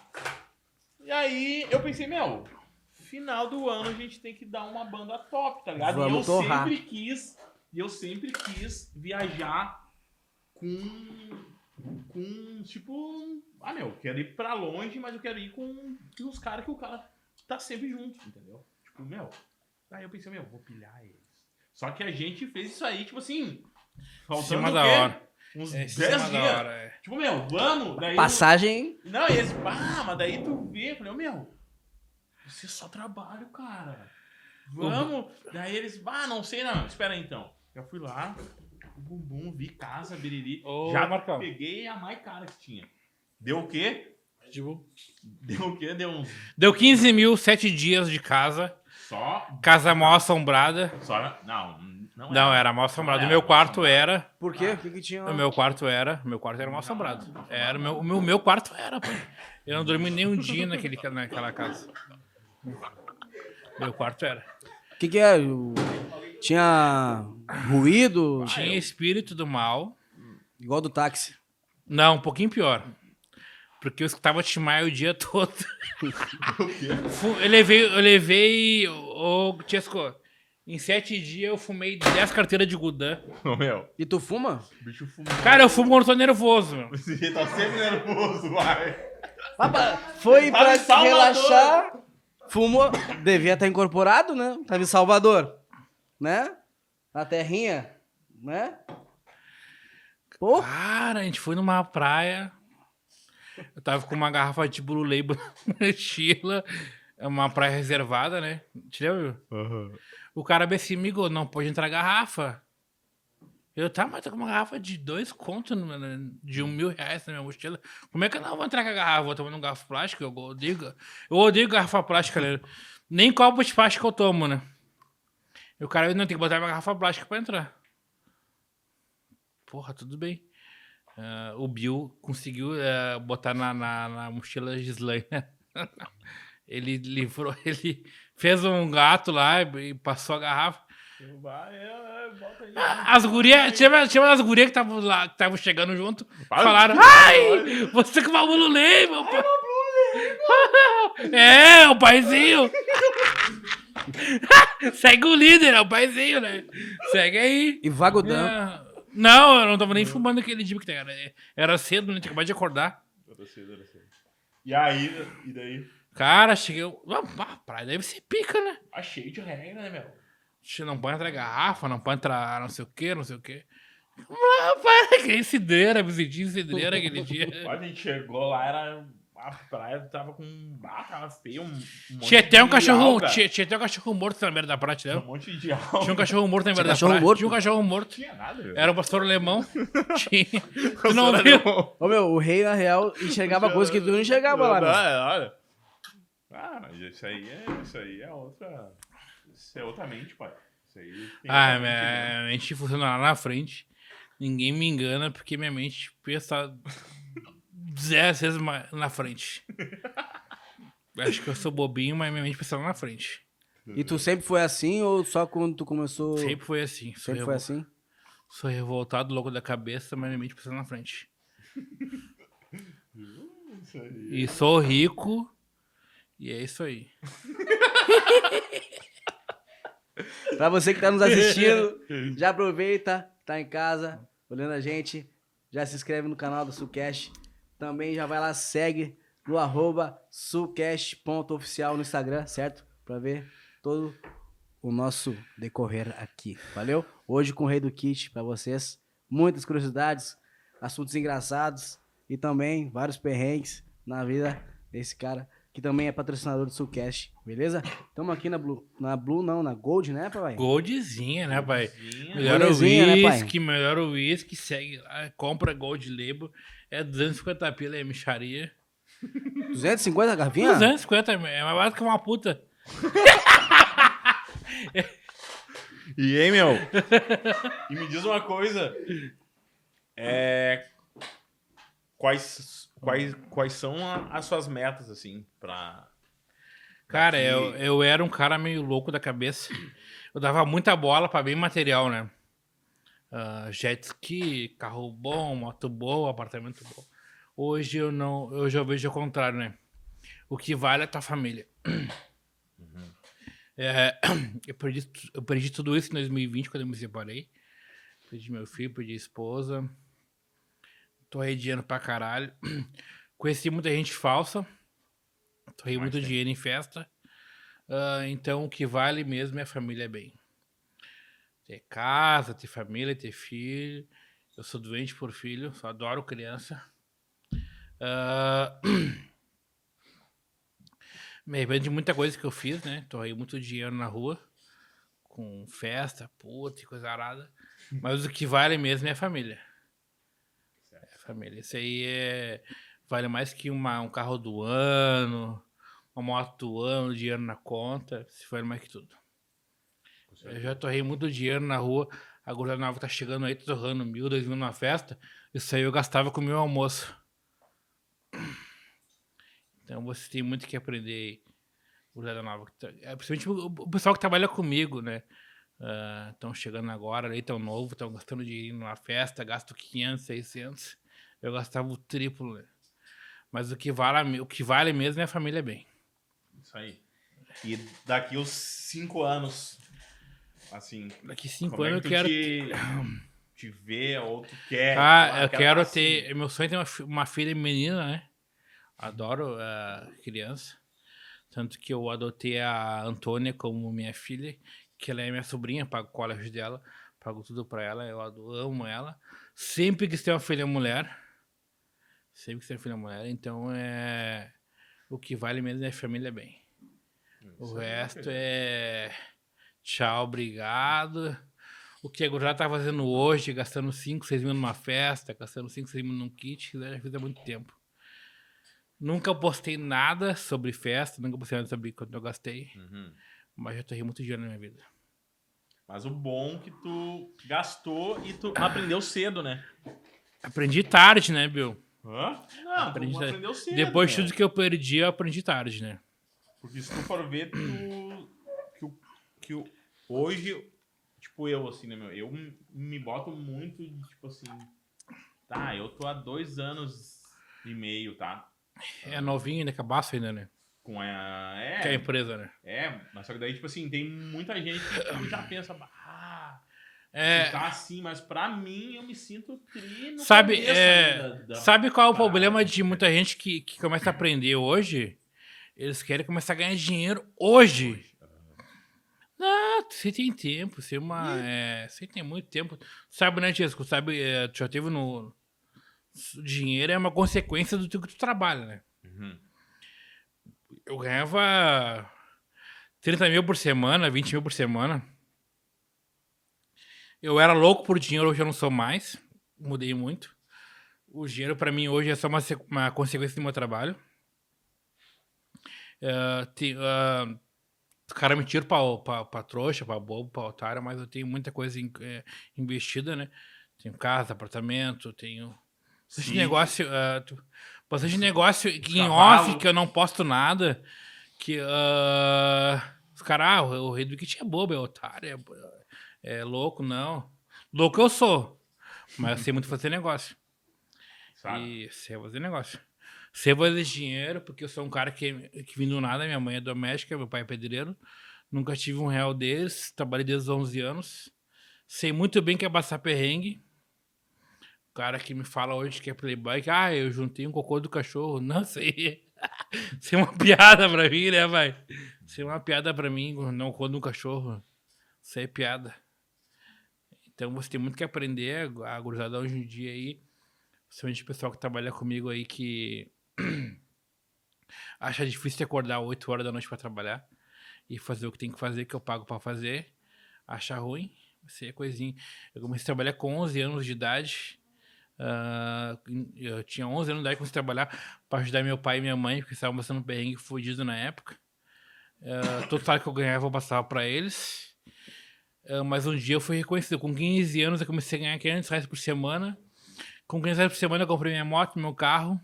E aí eu pensei, meu, final do ano a gente tem que dar uma banda top, tá ligado? Vamos e eu torrar. sempre quis, e eu sempre quis viajar com com, tipo, ah, meu, eu quero ir pra longe, mas eu quero ir com, com os caras que o cara tá sempre junto, entendeu? Tipo, meu, aí eu pensei, meu, vou pilhar eles. Só que a gente fez isso aí, tipo assim, faltando cima o da quê? hora. Uns É, em 10 cima dias. da hora, é. Tipo, meu, vamos, daí... Passagem. Não, e eles, ah, mas daí tu vê, eu falei, ô, meu, você só trabalha, cara. Vamos. Daí eles, ah, não sei não, espera aí então. Já fui lá, bum, bum, vi casa, biriri. Ô, já Marcão. peguei a mais cara que tinha. Deu o quê? Tipo, Deu o quê? Deu uns Deu 15 mil, 7 dias de casa. só. Casa mal assombrada. Só. Não, Não, Não, era. era mal assombrado. Não O era meu quarto era. Por quê? O que, que tinha lá? O meu quarto era. Meu quarto era mal assombrado. Era, o meu, o meu, meu quarto era, pô. Eu não dormi nem um dia naquele, naquela casa. Meu quarto era. O que, que é? O- Tinha ruído, Tinha espírito do mal. igual do táxi. Não, um pouquinho pior. Porque eu escutava Tim Maia o dia todo. Fu- eu levei, eu levei, ô Tiesco, em sete dias eu fumei 10 carteiras de Gudan. Ô, meu, E tu fuma? o bicho fumou. Cara, eu fumo quando eu tô nervoso, meu. Você tá sempre nervoso, vai. Rapaz, foi Tava pra se Salvador. relaxar, fumou, devia estar incorporado, né? Tava em Salvador, né? Na terrinha, né? Pô, Cara, a gente foi numa praia. Eu tava com uma garrafa de Blue Label na mochila. É uma praia reservada, né? Te lembra? O cara bem assim, amigo, não pode entrar garrafa. Eu, tá, mas tô com uma garrafa de dois contos, de um mil reais na minha mochila. Como é que eu não vou entrar com a garrafa? Vou tomando um garrafa plástica? Eu odeio, eu odeio garrafa plástica, né? Nem copo de plástico eu tomo, né? E o cara, não, tem que botar minha garrafa plástica pra entrar. Porra, tudo bem. Ah, o Bill conseguiu eh, botar na, na, na mochila de slime, né? Ele livrou, ele fez um gato lá e passou a garrafa. É, é, bota aí. As gurias, tinha, tinha umas gurias que estavam lá, que estavam chegando junto, Para. falaram, ai, você que vai o meu pai. É, o paizinho. Segue o líder, é o paizinho, né? Segue aí. e Vagodão. É. Não, eu não tava nem fumando aquele dia que era, era cedo, né? Tinha acabado de acordar. Era cedo, era cedo. E aí, e daí? Cara, cheguei. Ah, praia deve ser pica, né? Ah, cheio de regra, né, meu? Não pode entrar garrafa, não pode entrar não sei o que, não sei o que. Para, que cidreira, me senti cidreira aquele dia. Quando a gente chegou lá, era. A praia tava com. Ah, tava feio. Um, um monte Tinha até um de cachorro. alga. Tinha, tinha até um cachorro morto na beira da praia, Tinha um né? monte de alga. Tinha um cachorro morto na beira da cachorro praia. morto? Tinha um cachorro morto. Tinha nada, velho. Era o pastor alemão. Tinha. Tu Pastor não viu? alemão. Ô meu, o rei, na real, enxergava coisa que tu não enxergava lá, né? Olha, olha. Ah, mas isso aí é. Isso aí é outra. Isso é outra mente, pai. Isso aí. tem Ah, outra mente, né? minha mente funciona lá na frente. Ninguém me engana porque minha mente pensa dez vezes mais na frente. Acho que eu sou bobinho, mas minha mente pensa lá na frente. E tu sempre foi assim ou só quando tu começou? Sempre foi assim. Sou, Sempre foi revol- assim? sou revoltado, louco da cabeça, mas minha mente pensa lá na frente. Isso aí. E sou rico. E é isso aí. Pra você que tá nos assistindo, já aproveita, tá em casa, olhando a gente, já se inscreve no canal do Sucast. Também já vai lá, segue no arroba sucast.oficial no Instagram, certo? Pra ver todo o nosso decorrer aqui, valeu? Hoje com o Rei do Kit pra vocês, muitas curiosidades, assuntos engraçados e também vários perrengues na vida desse cara que também é patrocinador do Sucast, beleza? Tamo aqui na Blue, na Blue não, na Gold, né, papai? Goldzinha, né, pai? Goldzinha. Melhor Golezinha, né, pai? whisky, melhor whisky, segue lá, compra Gold Label. É 250 pila, é micharia. 250 garrafinha? 250 é mais barato que uma puta. E aí, meu? e me diz uma coisa. É. Quais, quais, quais são a- as suas metas, assim, pra. Cara, Daqui- eu, eu era um cara meio louco da cabeça. Eu dava muita bola pra bem material, né? Ah, jet ski, carro bom, moto boa, apartamento bom. Hoje eu não, eu já vejo o contrário, né? O que vale é a tua família. É, eu, perdi, eu perdi tudo isso em 2020, quando eu me separei. Perdi meu filho, perdi a esposa. Torrei dinheiro pra caralho. Conheci muita gente falsa. Torrei muito tem. dinheiro em festa. Ah, então o que vale mesmo é a família bem. Ter casa, ter família, ter filho. Eu sou doente por filho, só adoro criança. Ah, me arrependo de muita coisa que eu fiz, né? Torrei muito dinheiro na rua. Com festa, puta e coisa arada. Mas o que vale mesmo é a família. Família. Isso aí é, vale mais que uma, um carro do ano, uma moto do ano, dinheiro na conta. Isso vale mais que tudo. Eu já torrei muito dinheiro na rua. A gurizada nova tá chegando aí, tá torrando mil, dois mil numa festa. Isso aí eu gastava com o meu almoço. Então você tem muito que aprender aí. Gurizada nova. É, principalmente o, pessoal que trabalha comigo, né? Estão chegando agora, aí tão novo, estão gastando dinheiro numa festa, gasto 500, 600. Eu gastava o triplo, né? Mas o que vale, o que vale mesmo é a família bem. Isso aí. E daqui uns cinco anos, assim. Daqui cinco é anos que eu quero. Te, te ver ou tu quer. Ah, eu tá quero assim. ter. Meu sonho é ter uma, uma filha menina, né? Adoro ah, criança. Tanto que eu adotei a Antônia como minha filha, que ela é minha sobrinha, pago o colégio dela, pago tudo pra ela, eu amo ela. Sempre quis ter uma filha mulher. Sempre quis ter uma filha mulher, então é. O que vale mesmo é família bem. O resto é. Tchau, obrigado. O que a gurizada tá fazendo hoje, gastando 5, 6 mil numa festa, gastando 5, 6 mil num kit, eu já fiz há muito tempo. Nunca postei nada sobre festa, nunca postei nada sobre quanto eu gastei, Uhum. mas já torrei muito dinheiro na minha vida. Mas o bom é que tu gastou e tu aprendeu cedo, né? Aprendi tarde, né, Bill? Hã? Não, Aprendi aprendeu cedo. Depois de né? tudo que eu perdi, eu aprendi tarde, né? Porque se tu for ver, tu. Que, o- que o- hoje, tipo eu, assim, né, meu? Eu m- me boto muito, de, tipo assim. Tá, eu tô há dois anos e meio, tá? É novinho ainda, cabaço ainda, né? Com a. Que é a É, empresa, né? é, mas só que daí, tipo assim, tem muita gente que já pensa, ah, É, tu tá assim, mas pra mim eu me sinto tri Sabe, é, ainda da- Sabe qual é o problema de muita gente que, que começa a aprender hoje? Eles querem começar a ganhar dinheiro hoje. Ah, você tem tempo, você, é uma, é, você tem muito tempo. Sabe, né, Tiesco? Sabe, é, tu já teve no. Dinheiro é uma consequência do que tu trabalha, né? Uhum. Eu ganhava 30 mil por semana, 20 mil por semana. Eu era louco por dinheiro, hoje eu não sou mais. Mudei muito. O dinheiro pra mim hoje é só uma, uma consequência do meu trabalho. Tem, ah, os caras me tiram pra, pra, pra trouxa, pra bobo, pra otário, mas eu tenho muita coisa em- é, investida, né? Tenho casa, apartamento, tenho. Bastante Sim. negócio. tu- bastante negócio em off que eu não posto nada. Que ah, os caras, ah, o, o rei do kit é bobo, é otário, é, é louco, não. Louco eu sou. Mas eu sei muito fazer negócio. Sabe? E sei fazer negócio. Sei fazer dinheiro, porque eu sou um cara que, que vim do nada. Minha mãe é doméstica, meu pai é pedreiro. Nunca tive um real deles. Trabalhei desde os 11 anos. Sei muito bem que é passar perrengue. O cara que me fala hoje que é playboy, que ah, eu juntei um cocô do cachorro. Não sei. Isso é uma piada pra mim, né, vai? Isso é uma piada pra mim, não cocô do cachorro. Isso é piada. Então você tem muito que aprender, a gurizada hoje em dia aí, principalmente o pessoal que trabalha comigo aí que acha difícil acordar 8 horas da noite pra trabalhar e fazer o que tem que fazer, que eu pago pra fazer, acha ruim, isso é coisinha. Eu comecei a trabalhar com 11 anos de idade, ah, eu tinha 11 anos de idade, comecei a trabalhar pra ajudar meu pai e minha mãe, porque estavam passando um perrengue fudido na época. Ah, todo salário que eu ganhava eu passava pra eles. Ah, mas um dia eu fui reconhecido. Com 15 anos eu comecei a ganhar 500 reais por semana. Com 500 reais por semana eu comprei minha moto, meu carro.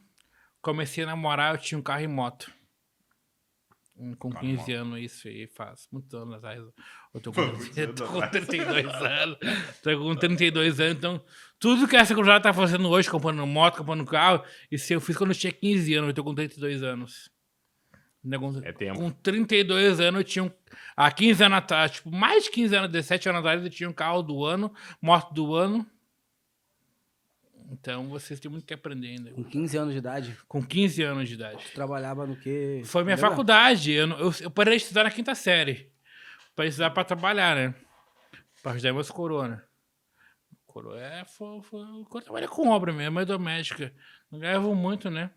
Comecei a namorar, eu tinha um carro e moto. Hum, Com Carro e 15 moto. anos, isso aí faz muitos anos atrás. Eu tô com, eu tô com atrás. 32 anos. Tô com 32 anos, então tudo que essa cruzada tá fazendo hoje, comprando moto, comprando carro, isso eu fiz quando eu tinha 15 anos, eu tô com 32 anos. Né, com- É tempo. Com 32 anos eu tinha um. Há 15 anos atrás, tipo, mais de 15 anos, 17 anos atrás, eu tinha um carro do ano, moto do ano. Então vocês têm muito que aprender ainda. Com 15 anos de idade, Com 15 anos de idade. tu trabalhava no quê? Foi minha Lembra? faculdade. Eu, eu, eu parei de estudar na quinta série. Parei de estudar pra trabalhar, né? Pra ajudar meus corona. Coroa é. Foi, foi, eu trabalhei com obra mesmo, é doméstica. Não ganhava muito, né?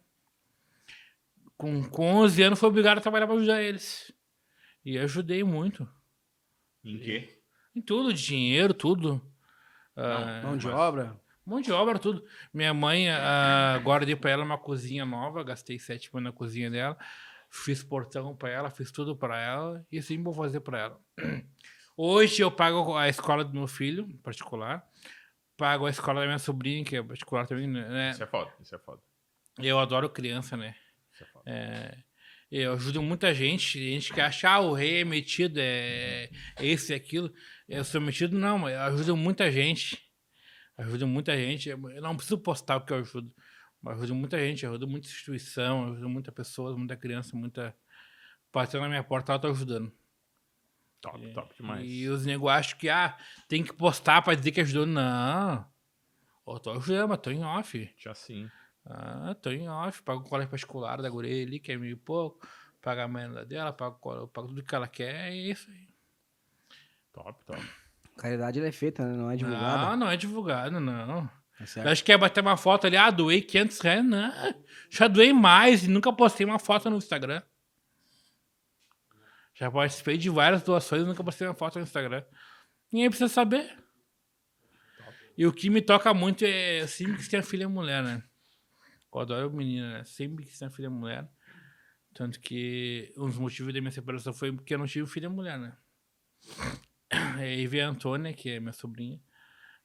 Com, com 11 anos foi obrigado a trabalhar pra ajudar eles. E ajudei muito. Em quê? Em tudo, dinheiro, tudo. Ah, Mão de Mas- obra? um monte de obra, tudo. Minha mãe, ah, agora dei pra ela uma cozinha nova, gastei sete mil na cozinha dela. Fiz portão pra ela, fiz tudo pra ela e assim vou fazer pra ela. Hoje eu pago a escola do meu filho, particular. Pago a escola da minha sobrinha, que é particular também, né? Isso é foda, isso é foda. Eu adoro criança, né? É. É, eu ajudo muita gente. Gente que acha, ah, o rei é metido, é esse e aquilo. Eu sou metido, não, mas eu ajudo muita gente. Ajudo muita gente. Eu não preciso postar o que eu ajudo. Mas ajudo muita gente, ajudo muita instituição, ajudo muita pessoa, muita criança, muita. Batendo na minha porta, ela tá ajudando. Top, top demais. E os nego acham que, ah, tem que postar pra dizer que ajudou. Não. Eu tô ajudando, mas tô em off. Já sim. Ah, tô em off, pago o colégio particular da guria ali, que é mil e pouco, pago a merda dela, pago, pago tudo que ela quer, é isso aí. Top, top. Caridade ela é feita, né? Não é divulgada. Não, não é divulgado, não. Eu certo? acho que é bater uma foto ali, ah, doei 500 reais, não. Já doei mais e nunca postei uma foto no Instagram. Já participei de várias doações e nunca postei uma foto no Instagram. Ninguém precisa saber. E o que me toca muito é sempre quis ter uma filha mulher, né? Eu adoro menina, né? Sempre quis ter filha mulher. Tanto que um dos motivos da minha separação foi porque eu não tive filha mulher, né? Aí veio a Antônia, que é minha sobrinha.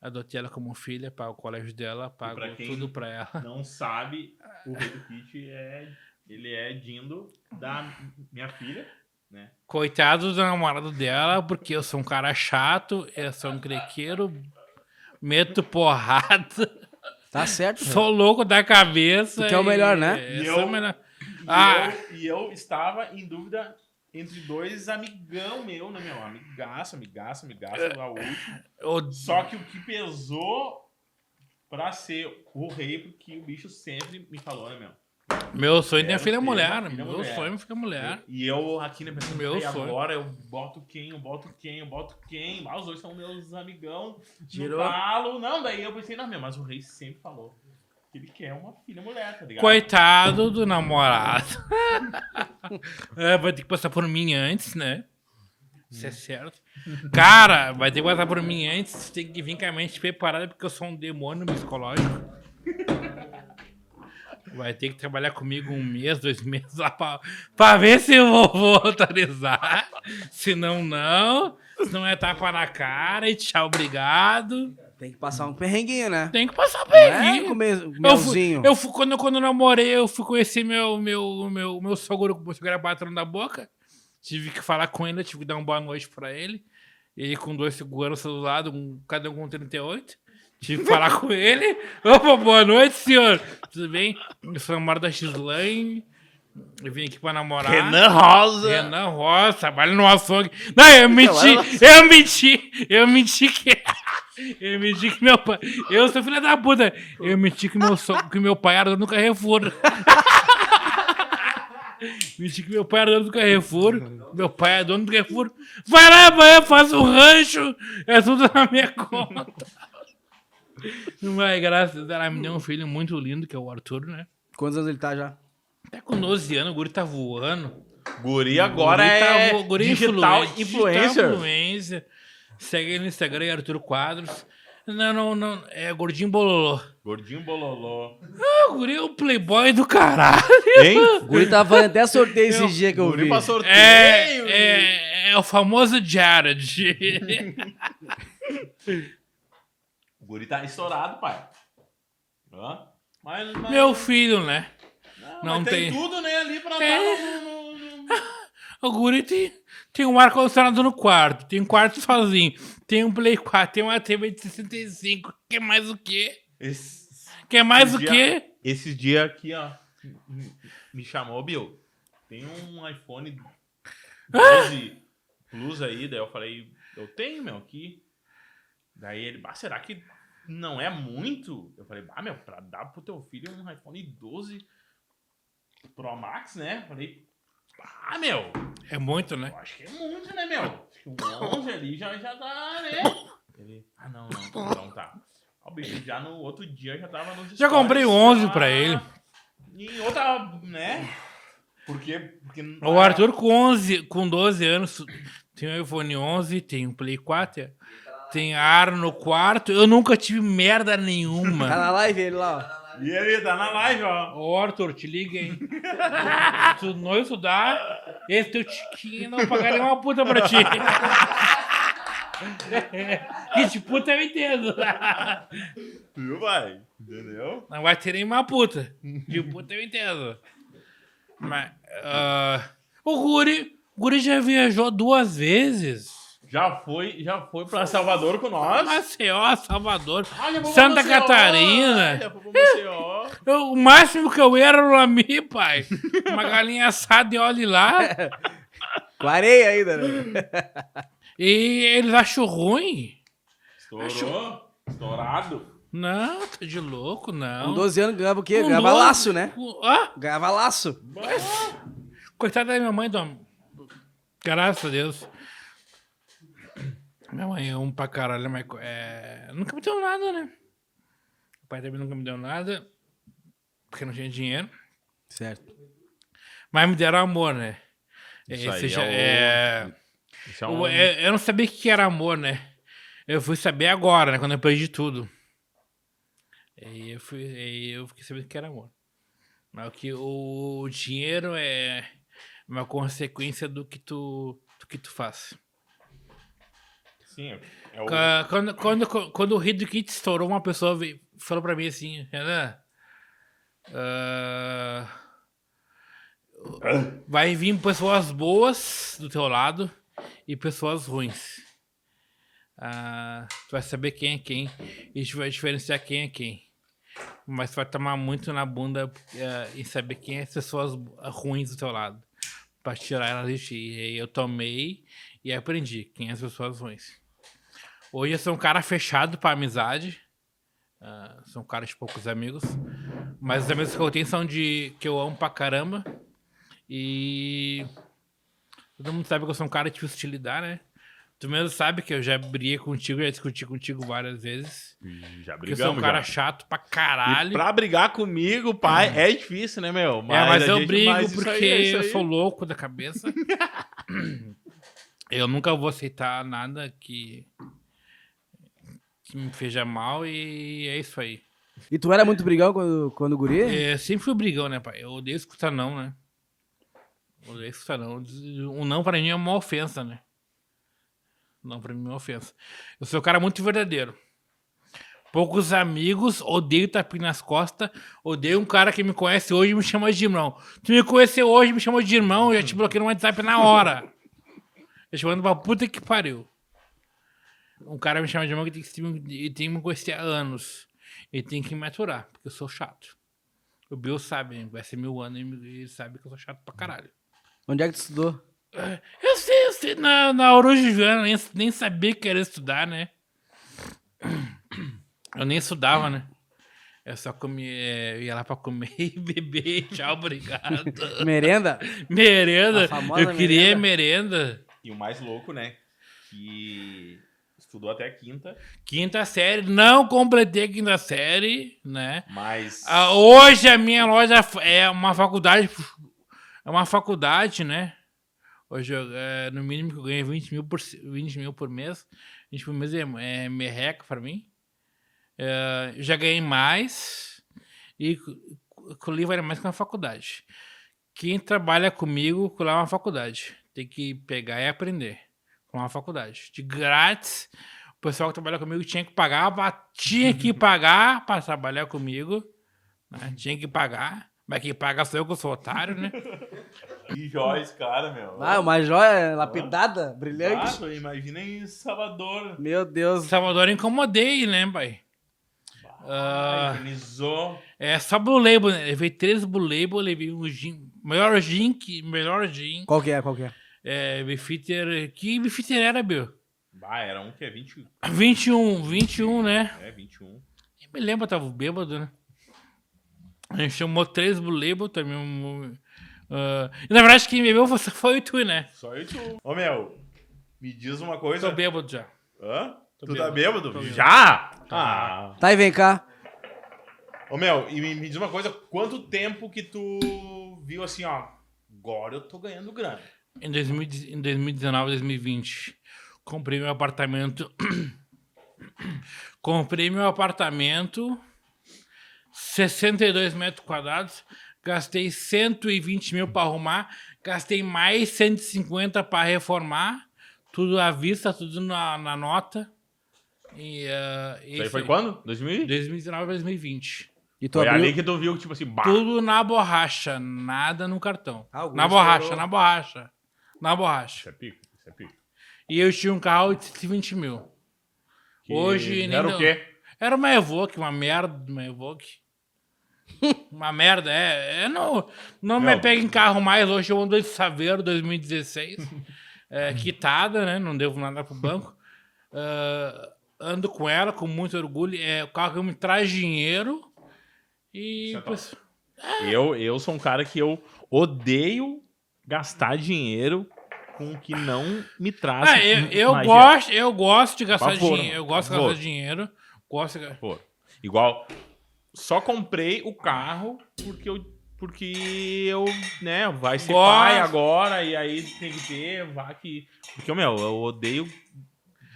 Adotei ela como filha, pago o colégio dela, pago pra tudo pra ela. Não sabe, o rei do Kit é. Ele é Dindo da minha filha, né? Coitado do namorado dela, porque eu sou um cara chato, eu sou um crequeiro, meto porrada, Tá certo. sou louco da cabeça. Que é o melhor, e- né? Eu E sou eu- o melhor. E, Ah. eu, e eu estava em dúvida entre dois amigão meu, né, meu? Amigaço, amigaço, amigaço, Gaúcho. Eu- Só que o que pesou pra ser o rei, porque o bicho sempre me falou, né, meu? Meu sonho é Quero filha ter mulher. filha Meu mulher. sonho é filha mulher. E eu aqui, né, pensando, Meu "Ei, sonho." agora eu boto quem, eu boto quem, eu boto quem. Ah, os dois são meus amigão. Tirou. No talo. Não, daí eu pensei, não, meu, mas o rei sempre falou que ele quer uma filha mulher, tá ligado? Coitado do namorado. É, vai ter que passar por mim antes, né? Isso é certo. Cara, vai ter que passar por mim antes. Tem que vir com a mente preparada, porque eu sou um demônio psicológico. Vai ter que trabalhar comigo um mês, dois meses lá pra, pra ver se eu vou, autorizar. Se não, não. Se não é tapa na cara e tchau, obrigado. Tem que passar um perrenguinho, né? Tem que passar Não é perrengue. comer Eu fui, eu fui- quando, quando eu namorei, eu fui conhecer meu, meu, meu, meu sogro, meu sogro era patrão da boca. Tive que falar com ele, tive que dar uma boa noite pra ele. Ele com dois seguranças do lado, um, cada um com 38. Tive que falar com ele. Opa, boa noite, senhor. Tudo bem? Eu sou namorado da X-Lane. Eu vim aqui pra namorar. Renan Rosa. Renan Rosa, trabalha no açougue. Não, eu menti, eu menti, eu menti que. Eu menti que meu pai. Eu sou filha da puta. Eu menti que meu, so, que meu pai era dono do Carrefour. menti que meu pai era dono do Carrefour. Meu pai é dono do Carrefour. Vai lá, vai, faz um rancho. É tudo na minha conta. Mas graças a Deus, ela me deu um filho muito lindo, que é o Arthur, né? Quantos anos ele tá já? Tá com 12 anos, o guri tá voando. Guri agora Guri tá é vo- guri digital influen- influencer. Digital influencer. Segue ele no Instagram, Arthur Quadros. Não, não, não. É Gordinho Bololô. Gordinho bololô. Ah, o guri é o playboy do caralho. Hein? O Guri tava fazendo até sorteio esse dia que eu Guri vi. pra sorteio. É, é, é o famoso Jared. O guri tá estourado, pai. Hã? Mas, mas- Meu filho, né? não, não tem tem- tudo, né, ali pra É. dar no, no- no- O guri tem, tem um ar-condicionado no quarto, tem um quarto sozinho, tem um Play 4, tem uma TV de 65. Quer mais o quê? Esses, Quer mais o dia- quê? esses dias aqui, ó, me- chamou, Bill. Tem um iPhone 12 Plus aí, daí eu falei, eu tenho, meu, aqui. Daí ele, será que não é muito? Eu falei, bah, meu, pra dar pro teu filho um iPhone 12 Pro Max, né? Falei, bah, meu, É muito, né? eu acho que é muito, né, meu? Acho que um 11 ali já, já dá, né? Ele, ah, não, não, então tá. O bicho já no outro dia já tava nos Já comprei stories, 11 já- pra ele. Em outra, né? Porque, porque O Arthur com 11, com 12 anos tem um iPhone 11, tem um Play 4, tem ar no quarto. Eu nunca tive merda Tá nenhuma. na live ele lá, ó. E ele tá na live, ó. Ô, Arthur, te liga, hein? Se tu não estudar, esse teu tiquinho não pagaria uma puta pra ti. que de puta eu entendo. Viu, vai? Entendeu? Não vai ter nenhuma puta. De puta eu entendo. Mas, ah, o Guri, o Guri já viajou duas vezes. Já foi, já foi pra Salvador com nós. Maceió, Salvador, Ah, pra Santa Maceió. Catarina. Maceió. Eu- o máximo que eu era era o Lami, pai. Uma galinha assada e olhe lá. Com areia ainda, né? E eles acham ruim. Estourou. Estourado. Não, tá de louco, não. Com 12 anos ganhava o quê? Com Ganhava doze- laço, né? com- Ah, Ganhava laço. coitada da minha mãe, Dom. Graças a Deus. Minha mãe é um pra caralho, mas é, nunca me deu nada, né? O pai também nunca me deu nada, porque não tinha dinheiro. Certo. Mas me deram amor, né? Isso Esse aí já- é o- é- é Eu, um... eu- eu não sabia o que era amor, né? Eu fui saber agora, né? Quando eu perdi tudo. E eu, fui, e eu fiquei sabendo o que era amor. Mas o que o dinheiro é uma consequência do que tu, do que tu faz. Sim, é o... Ca- Quando, quando, quando o Hidro Kit estourou, uma pessoa veio- falou pra mim assim, Renan, ah, vai vir pessoas boas do teu lado e pessoas ruins. Ah, tu vai saber quem é quem e tu vai diferenciar quem é quem. Mas tu vai tomar muito na bunda eh, em saber quem é as pessoas ruins do teu lado. Pra tirar elas de ti. E aí eu tomei e aprendi quem é as pessoas ruins. Hoje eu sou um cara fechado pra amizade. Ah, sou um cara de poucos amigos. Mas os amigos que eu tenho são de. que eu amo pra caramba. E. Todo mundo sabe que eu sou um cara difícil de lidar, né? Tu mesmo sabe que eu já briguei contigo, já discuti contigo várias vezes. Já Porque eu sou um brigamos cara já. chato pra E caralho. pra brigar comigo, pai, é difícil, né, meu? é, mas eu brigo mas porque aí, é eu sou louco da cabeça. eu nunca vou aceitar nada que, que me feja mal e é isso aí. E tu era muito brigão quando, quando guri? É, sempre fui brigão, né, pai? Eu odeio escutar não, né? Eu odeio escutar não. Um não pra mim é uma ofensa, né? Não pra mim é uma ofensa. Eu sou um cara muito verdadeiro. Poucos amigos, odeio tapinha nas costas, odeio um cara que me conhece hoje e me chama de irmão. Tu me conheceu hoje me chamou de irmão, eu já te bloqueei no WhatsApp na hora. Eu te mando pra puta que pariu. Um cara me chama de irmão que tem que, se- tem que me conhecer há anos. Ele tem que me aturar, porque eu sou chato. O Bill sabe, vai ser mil anos e ele sabe que eu sou chato pra caralho. Onde é que tu estudou? Eu sei, eu sei, na, na Aurora Juliana, nem, nem sabia que era estudar, né? Eu nem estudava, né? Eu só comia, é, eu ia lá pra comer e beber, tchau, obrigado. Merenda? merenda, eu queria merenda. E o mais louco, né? Que estudou até a quinta, Quinta série, não completei a quinta série, né? mas... Ah, hoje a minha loja é uma faculdade, é uma faculdade, né? Hoje, é, no mínimo, que eu ganho 20 mil por, 20 mil por mês. 20 por mês é, é merreca pra mim. É, já ganhei mais e o livro era mais que uma faculdade. Quem trabalha comigo, lá é uma faculdade. Tem que pegar e aprender. Com uma faculdade. De grátis. O pessoal que trabalha comigo tinha que pagar, pa- tinha que pagar para trabalhar comigo. né? Tinha que pagar. Mas quem paga sou eu que eu sou otário, né? Que jóia esse cara, meu. Ah, uma joia lapidada, brilhante. Exato, imagina em Salvador. Meu Deus. Salvador eu incomodei, né, pai? Ah, Ah, Infernizou. é só Blue Label, né? Levei três Blue Label, levei um gin. Melhor gin, que, melhor gin. Qual que é, qual que é? É, Beefeater. Que Beefeater era, Bill? Ah, era um que é 20... 21, 21, né? É, 21. Eu me lembro, eu tava bêbado, né? A gente chamou três Label também. Um, e na verdade, quem bebeu foi- foi o tu, né? Só eu e tu. Ô, meu, me diz uma coisa. Tô bêbado já. Hã? Tô tu tá bêbado. bêbado? Tô bêbado. Já? Ah. Tá, e vem cá. Ô, meu, e me, me diz uma coisa. Quanto tempo que tu viu assim, ó, agora eu tô ganhando grana? Em, 2000 em 2019, 2020, comprei meu apartamento. comprei meu apartamento, 62 metros quadrados, gastei 120 mil para arrumar, gastei mais 150 para reformar, Tudo à vista, tudo na, na nota. E, uh, Isso aí foi quando? 2000? 2019 2020. E tu Foi abriu... ali que tu viu, tipo assim, bah. Tudo na borracha, nada no cartão. Ah, na borracha, estourou. na borracha. Na Isso borracha. é pico, isso é pico. E eu tinha um carro de 120 mil. Que Hoje nem Era deu. o quê? Era uma Evoque, uma merda, uma Evoque. uma merda, é. é não não me pega em carro mais. Hoje eu ando de Saveiro 2016. é, quitada, né? Não devo nada pro banco. Ah, ando com ela com muito orgulho. É o carro que me traz dinheiro. E. Isso é pois, Eu, eu sou um cara que eu odeio gastar dinheiro com o que não me traz. Ah, eu, eu gosto, eu gosto de gastar Favor, dinheiro. Eu gosto de favor. gastar dinheiro. Gosto de... Igual, só comprei o carro porque eu, porque eu, né, vai ser Gosto. pai agora e aí tem que ter, vai que... Porque, meu, eu odeio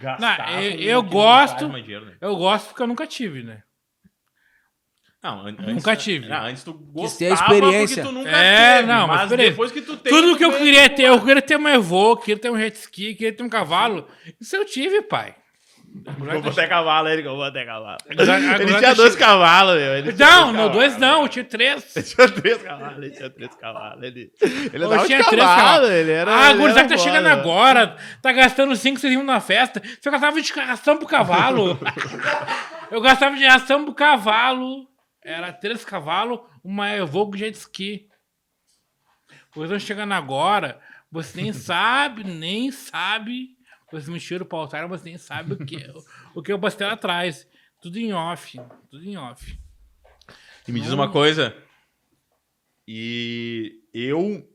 gastar Não, eu- eu gosto- dinheiro, né? Eu gosto porque eu nunca tive, né? Não, an- Nunca antes, tive. Não, antes tu gostava ter a experiência. porque tu nunca É, teve, não, mas depois que tu tem... Tudo tu que eu queria que- ter, eu queria ter uma Evoque, queria ter um jet ski, queria ter um cavalo. Isso eu tive, pai. Eu vou ter cavalo, ele que eu vou ter cavalo. Ele tinha dois cavalos, meu. Não, dois não, dois não, eu tinha três. Ele tinha três cavalos, ele tinha três cavalos. Ele, ele Eu tinha três cavalo, cavalos. ele era. Ah, gurizada tá chegando agora, tá gastando 5, 6 mil na festa. Você gastava de ração pro cavalo. eu gastava de ração pro cavalo. Era três cavalos, uma Evoque jet ski. Vocês estão chegando agora, você nem sabe, nem sabe. Vocês me tiram pro altar, mas nem sabe o que, o que eu postei lá atrás. Tudo em off, tudo em off. E me diz uma coisa. E eu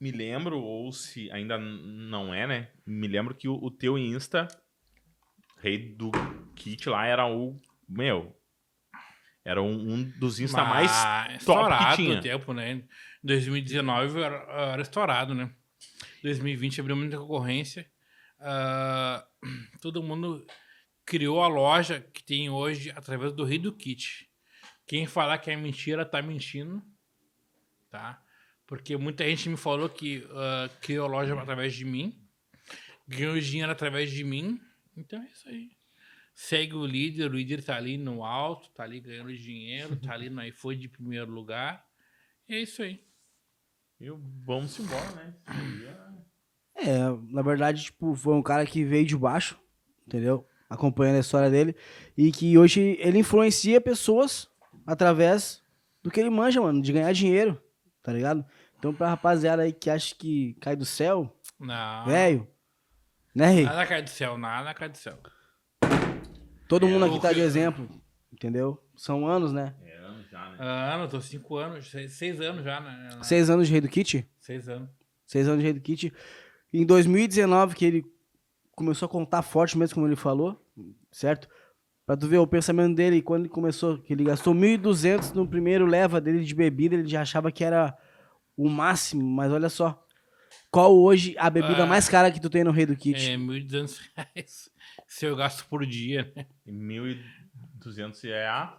me lembro, ou se ainda não é, né? Me lembro que o, o teu Insta, rei do kit lá, era o. Meu. Era um, um dos Insta mais top que estourado tinha. tempo, né? Em 2019 eu era, era estourado, né? 2020 abriu muita concorrência. Ah, todo mundo criou a loja que tem hoje através do Rei do Kit. Quem falar que é mentira tá mentindo, tá? Porque muita gente me falou que ah, criou a loja através de mim, ganhou dinheiro através de mim. Então é isso aí. Segue o líder, o líder tá ali no alto, tá ali ganhando dinheiro, tá ali no iPhone de primeiro lugar. E é isso aí. E vamos embora, né? É, na verdade, tipo, foi um cara que veio de baixo, entendeu? Acompanhando a história dele. E que hoje ele influencia pessoas através do que ele manja, mano, de ganhar dinheiro, tá ligado? Então, pra rapaziada aí que acha que cai do céu, Não. velho, né, Rei? Nada cai do céu, nada cai do céu. Todo mundo É, aqui o tá de exemplo, entendeu? São anos, né? É anos já, né? Ah, tô cinco anos, seis, seis anos já, né? Seis anos de Rei do Kit? Seis anos. Seis anos de Rei do Kit. Em 2019, que ele começou a contar forte mesmo, como ele falou, certo? Pra tu ver o pensamento dele, quando ele começou, que ele gastou 1.200 no primeiro leva dele de bebida, ele já achava que era o máximo, mas olha só. Qual hoje a bebida Ah. mais cara que tu tem no Rei do Kit? É, 1.200 reais. Se eu gasto por dia, né? E 1.200 é a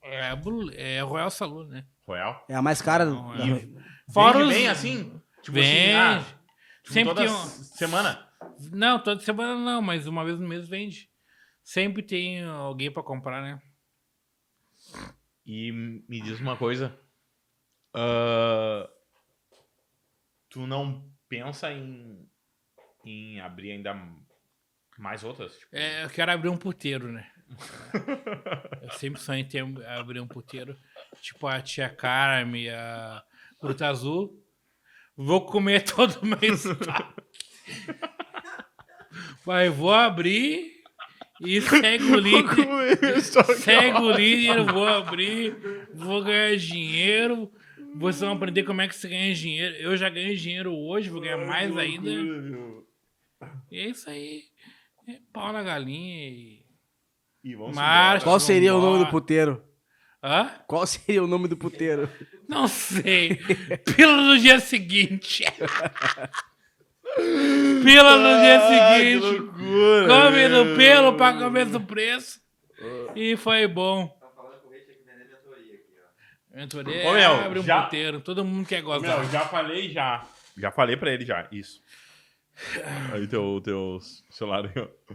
É, a é a Royal Saloon, né? Royal. É a mais cara. Não, da- é. Fora Fora os- bem assim? Tipo Vende. assim, ah, tipo, Sempre toda tem um- semana. Não, toda semana não, mas uma vez no mês vende. Sempre tem alguém pra comprar, né? E me diz uma coisa. ah, tu não pensa em, em abrir ainda mais outras? Tipo, É, eu quero abrir um puteiro, né? eu sempre sonhei em ter, abrir um puteiro. Tipo a tia Carme, a Fruta Azul. Vou comer todo mês. Mas vou abrir e segue o líder. Segue o líder, vou abrir, vou ganhar dinheiro. Vocês vão aprender como é que se ganha dinheiro. Eu já ganho dinheiro hoje, vou ganhar mais ainda. E é isso aí. É pau na galinha e. E vamos Marcha. Qual seria o nome do puteiro? Hã? Qual seria o nome do puteiro? Não sei. Pílula no dia seguinte. Pílula no dia seguinte. loucura! Come no pelo, paga o mesmo preço. E foi bom. Tá falando com o rei tinha que vender mentoria aqui, Mentoria Ô, Mel, abre um já- puteiro. Todo mundo quer gozar. Meu, já falei já. Já falei pra ele já, isso. Aí teu, teu celular aí, ó.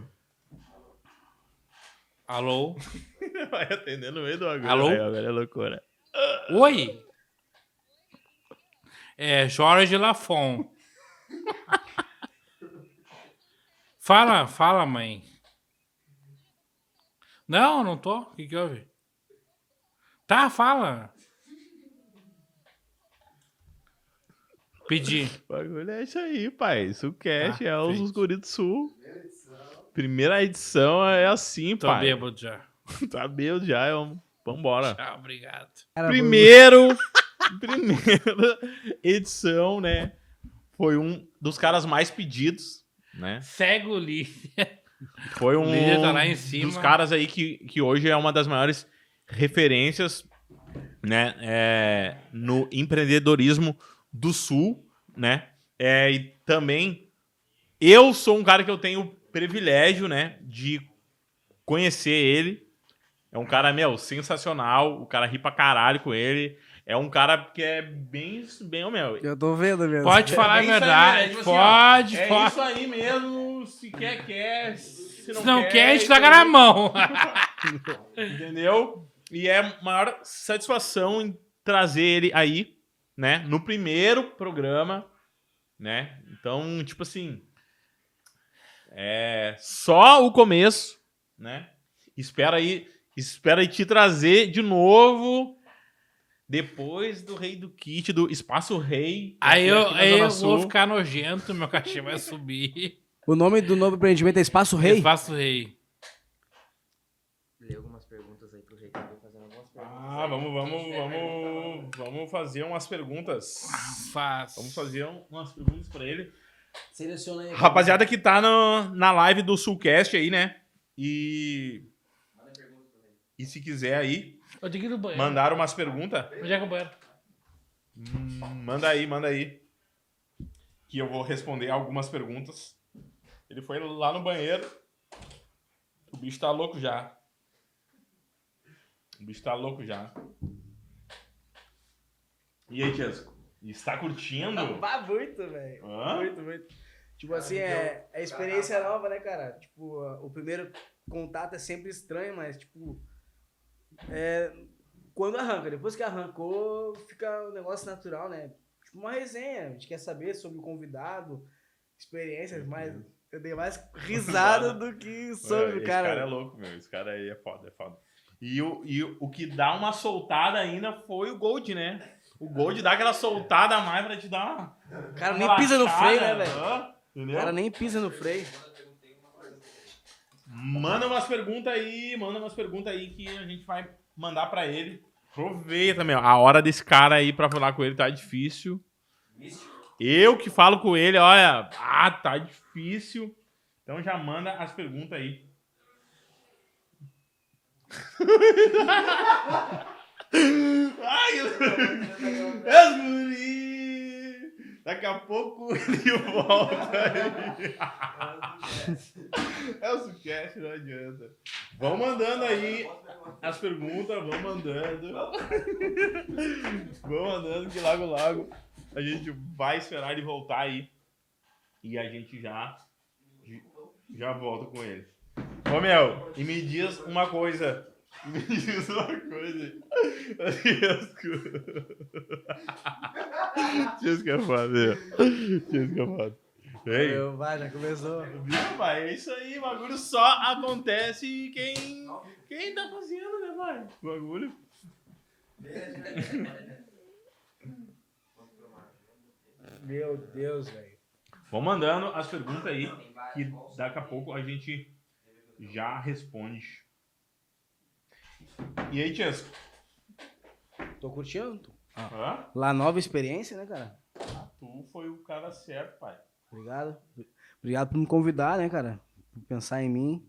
Alô? Vai atender no meio do agulha. Alô? Aí, ó, velho, é loucura. Oi? É Jorge Lafon. fala, fala, mãe. Não, não tô. O que, que houve? Tá, fala. Pedi. O bagulho é isso aí, pai. Sucast Tá, é os. Guri do Sul. Primeira edição é assim, Tô pai. bêbado já. Tá bêbado já, é um... Vambora. Tchau, obrigado. Primeiro, primeira edição, né? Foi um dos caras mais pedidos, né? Segue o líder. Foi um líder tá lá em cima. dos caras aí que, que hoje é uma das maiores referências, né? é, no empreendedorismo do Sul, né? É, e também eu sou um cara que eu tenho o privilégio, né? De conhecer ele. É um cara, meu, sensacional. O cara ri pra caralho com ele. É um cara que é bem, bem, meu. Eu tô vendo mesmo. Pode falar a É aí, verdade. é tipo assim, ó, pode, É pode. isso aí mesmo. Se quer, quer. Se não, Se não quer, a gente então- taca na mão. Entendeu? E é maior satisfação em trazer ele aí, né? No primeiro programa, né? Então, tipo assim. É só o começo, né? Espera aí, espera aí te trazer de novo depois do Rei do Kit, do Espaço Rei. Aí eu, aí eu vou ficar nojento, meu cachê vai subir. O nome do novo empreendimento é Espaço Rei? Espaço Rei. Lê algumas perguntas aí pro rei, que eu vou fazendo algumas perguntas. Ah, vamos, vamos, vamos, vamos fazer umas perguntas. Faz. Vamos fazer um- umas perguntas pra ele. Seleciona aí. Rapaziada que tá no- na live do Sulcast aí, né? E. E se quiser aí, Eu tenho que ir no banheiro. mandar umas perguntas, Onde é que é o banheiro? hum, manda aí, manda aí. Que eu vou responder algumas perguntas. Ele foi lá no banheiro. O bicho tá louco já. O bicho tá louco já. E aí, Tiesco? Está curtindo? Vá muito, velho. Muito, muito. Tipo assim, é, é experiência nova, né, cara? Tipo, o primeiro contato é sempre estranho, mas, tipo. É, quando arranca, depois que arrancou, fica um negócio natural, né? Tipo, uma resenha. A gente quer saber sobre o convidado, experiências, mas eu dei mais risada do que sobre Esse o cara. cara é louco, meu. Esse cara aí é foda, é foda. E o, e o- que dá uma soltada ainda foi o Gold, né? O Gold dá aquela soltada a mais pra te dar uma. O cara nem pisa no freio, né, velho? O cara nem pisa no freio. Manda umas perguntas aí, manda umas perguntas aí que a gente vai mandar pra ele. Aproveita, meu. A hora desse cara aí pra falar com ele tá difícil. Eu que falo com ele, olha, ah, tá difícil. Então já manda as perguntas aí. Ai, é guri. Daqui a pouco ele volta aí. É o sucast, não adianta. Vão mandando aí as perguntas, vão mandando. Vão mandando que logo, logo a gente vai esperar ele voltar aí. E a gente já, já volta com ele. Ô, Mel, e me diz uma coisa. Me diz uma coisa. Diz que é foda, meu. Diz que é foda. Ei, Eu, vai, já começou. Viu, pai? É isso aí, o bagulho só acontece quem, quem tá fazendo, né, pai? O bagulho. Meu Deus, velho. Vão mandando as perguntas aí, que daqui a pouco a gente já responde. E aí, Tiesco? Tô curtindo. Hã? Lá, nova experiência, né, cara? Tu foi o cara certo, pai. Obrigado. Obrigado por me convidar, né, cara? Por pensar em mim.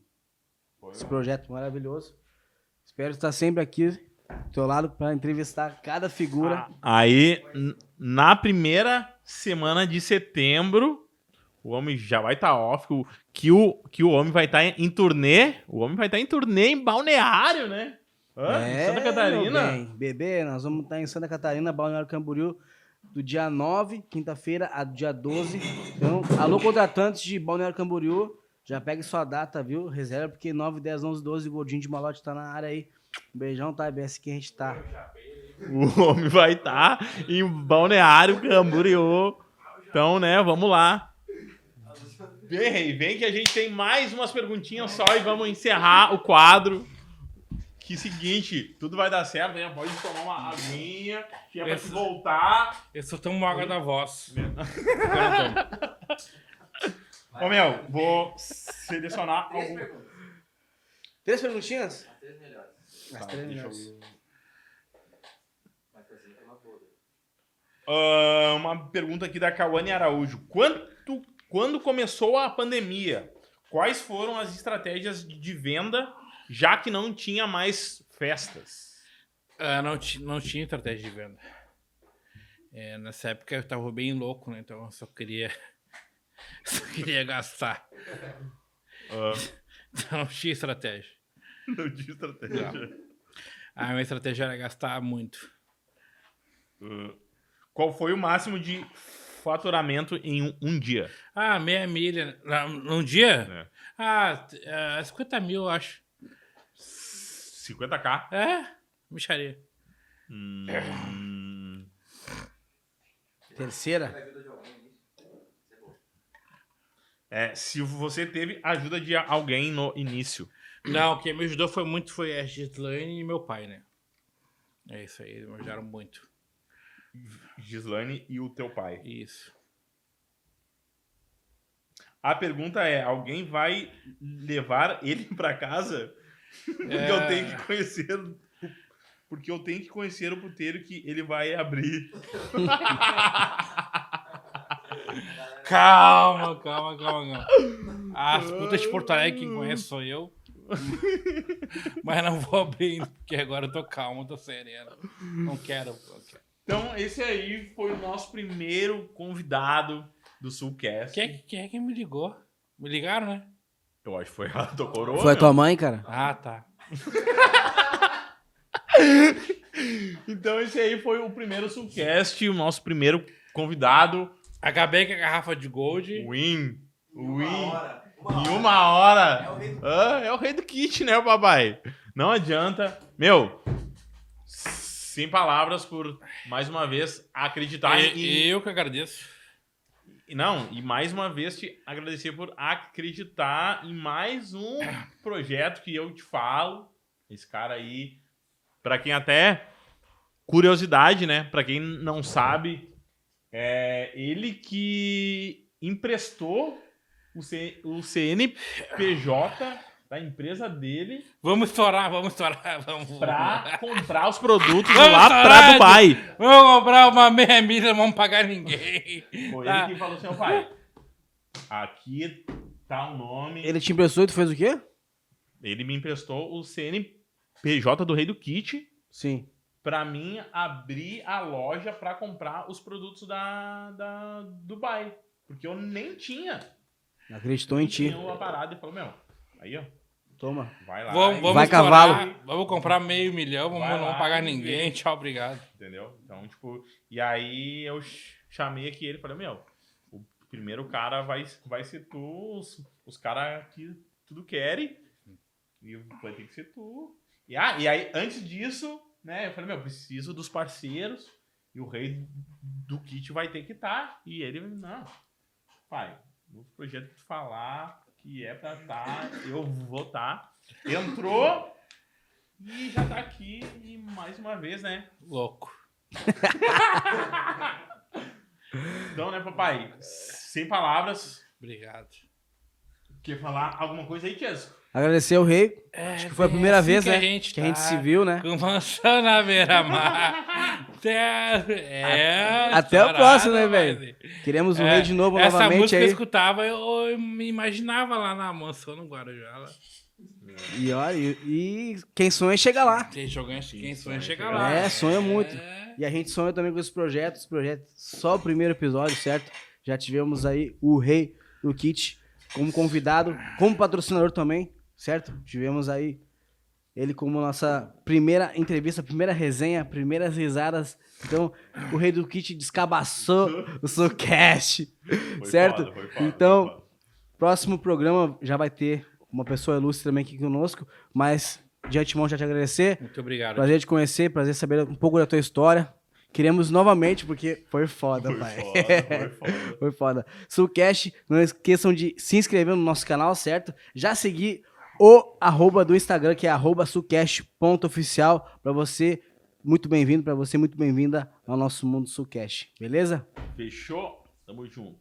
Foi, Esse projeto maravilhoso. Espero estar sempre aqui do teu lado para entrevistar cada figura. Aí, n- na primeira semana de setembro, o homem já vai estar off, que o- que o, que o homem vai estar em, em turnê. O homem vai estar em turnê em Balneário, né? Hã? Em Santa É, meu Catarina. bem. Bebê, nós vamos estar em Santa Catarina, Balneário Camboriú, do dia 9, quinta-feira, a dia 12. Então, alô, contratantes de Balneário Camboriú, já pegue sua data, viu? Reserva, porque 9, 10, 11, 12, Gordinho de Malote tá na área aí. Um beijão, tá? BS que a gente tá. O homem vai estar em Balneário Camboriú. Então, né, vamos lá. Vem, vem que a gente tem mais umas perguntinhas só e vamos encerrar o quadro. Que seguinte, tudo vai dar certo, né? Pode tomar uma aguinha, que é pra se Esse- voltar. Eu só tomo água da voz. Ô, meu, vou selecionar algum... Três perguntinhas? Três melhores. As Tá, três deixa melhores. Mas é uma boa. Ah, uma pergunta aqui da Cauane Araújo. Quanto, quando começou a pandemia, quais foram as estratégias de venda, já que não tinha mais festas? Ah, não, não tinha estratégia de venda. É, nessa época eu tava bem louco, né? Então eu só queria. Só queria gastar. Ah, Então não tinha estratégia. não tinha estratégia. A minha estratégia era gastar muito. Ah, qual foi o máximo de faturamento em um, um dia? Ah, meia milha. Num dia? É. Ah, t- ah, 50 mil, eu acho. 50k? É, micharia. Hum, Terceira? Ajuda de alguém nisso. Isso é é, se você teve ajuda de alguém no início. Não, quem me ajudou foi muito foi a Gislaine e meu pai, né? É isso aí, eles me ajudaram muito. Gislane e o teu pai. Isso. A pergunta é: alguém vai levar ele pra casa? Porque É. eu tenho que conhecer. o- Porque eu tenho que conhecer o puteiro que ele vai abrir. Calma, calma, calma, calma. As putas de Porto Alegre, quem conhece sou eu. Mas não vou abrir, porque agora eu tô calmo, tô sereno. Não quero. não quero. Então, esse aí foi o nosso primeiro convidado do Sulcast. Quem é, que- quem é que me ligou? Me ligaram, né? Eu acho que foi a tua coroa. Foi a meu. tua mãe, cara? Ah, tá. Então, esse aí foi o primeiro Sulcast, o nosso primeiro convidado. Acabei com a garrafa de gold. Win. Win. hora. Em uma hora. É o rei do- Ah, é o rei do kit, né, papai? Não adianta. Meu, sem palavras por, mais uma vez, acreditar em... E, eu que agradeço. Não, e mais uma vez te agradecer por acreditar em mais um projeto que eu te falo. Esse cara aí, pra quem até... Curiosidade, né? Pra quem não sabe, é ele que emprestou o, C- o CNPJ da empresa dele Vamos estourar, vamos estourar. Vamos, pra comprar os produtos Vamos lá pra Dubai. vamos comprar uma meia milha, não vamos pagar ninguém. Foi Tá. ele que falou assim, ó, pai, aqui tá o nome. Ele... Ele te emprestou e tu fez o quê? me emprestou o CNPJ do Rei do Kit Sim. pra mim abrir a loja pra comprar os produtos da, da Dubai. Porque eu nem tinha. Acreditou em ti. Tinha uma parada e falou, meu, aí ó, Toma. vai lá. Vamos, vamos Vai, estourar, cavalo. Vamos comprar meio milhão, vamos, Vai não lá pagar ninguém. Tchau, obrigado. Entendeu? Então, tipo, e aí eu ch- chamei aqui ele e falei, meu, o primeiro cara vai, vai ser tu, os, os caras que tudo querem, e vai ter que ser tu. E, ah, e aí, antes disso, né, eu falei, meu, preciso dos parceiros, e o rei do kit vai ter que estar. E ele, não, pai, no projeto que tu falar que é pra estar, eu vou estar. Entrou e já tá aqui, e mais uma vez, né, Louco. Então, né, papai? Sem palavras. Obrigado. Quer falar alguma coisa aí, Tiesco? Agradecer ao rei. É, Acho que foi a primeira assim vez, que né? A gente que a gente tá se viu, né? Com mansão na beira-mar. É, Até o próximo, né, velho? Queremos o É, rei de novo Essa novamente música aí. eu escutava, eu, eu me imaginava lá na mansão no Guarujá. lá. E olha, e, e quem sonha chega lá. Quem joga, quem sonha sonha chega lá. É, sonha muito. É. E a gente sonha também com esse projeto. Esse projeto, só o primeiro episódio, certo? Já tivemos aí o rei do kit como convidado, como patrocinador também, certo? Tivemos aí ele como nossa primeira entrevista, primeira resenha, primeiras risadas. Então, o Rei do Kit descabaçou o Sucast, Foi certo? foda, foi foda, então, foda. próximo programa já vai ter uma pessoa ilustre também aqui conosco, mas de antemão já te agradecer. Muito obrigado. Prazer te conhecer, prazer saber um pouco da tua história. Queremos novamente, porque foi foda, Foi pai. foda, foi foda. Foi foda. Sulcast, não esqueçam de se inscrever no nosso canal, certo? Já seguir o arroba do Instagram, que é arroba sulcast.oficial, pra você, muito bem-vindo, pra você, muito bem-vinda ao nosso mundo Sulcast, beleza? Fechou? Tamo junto.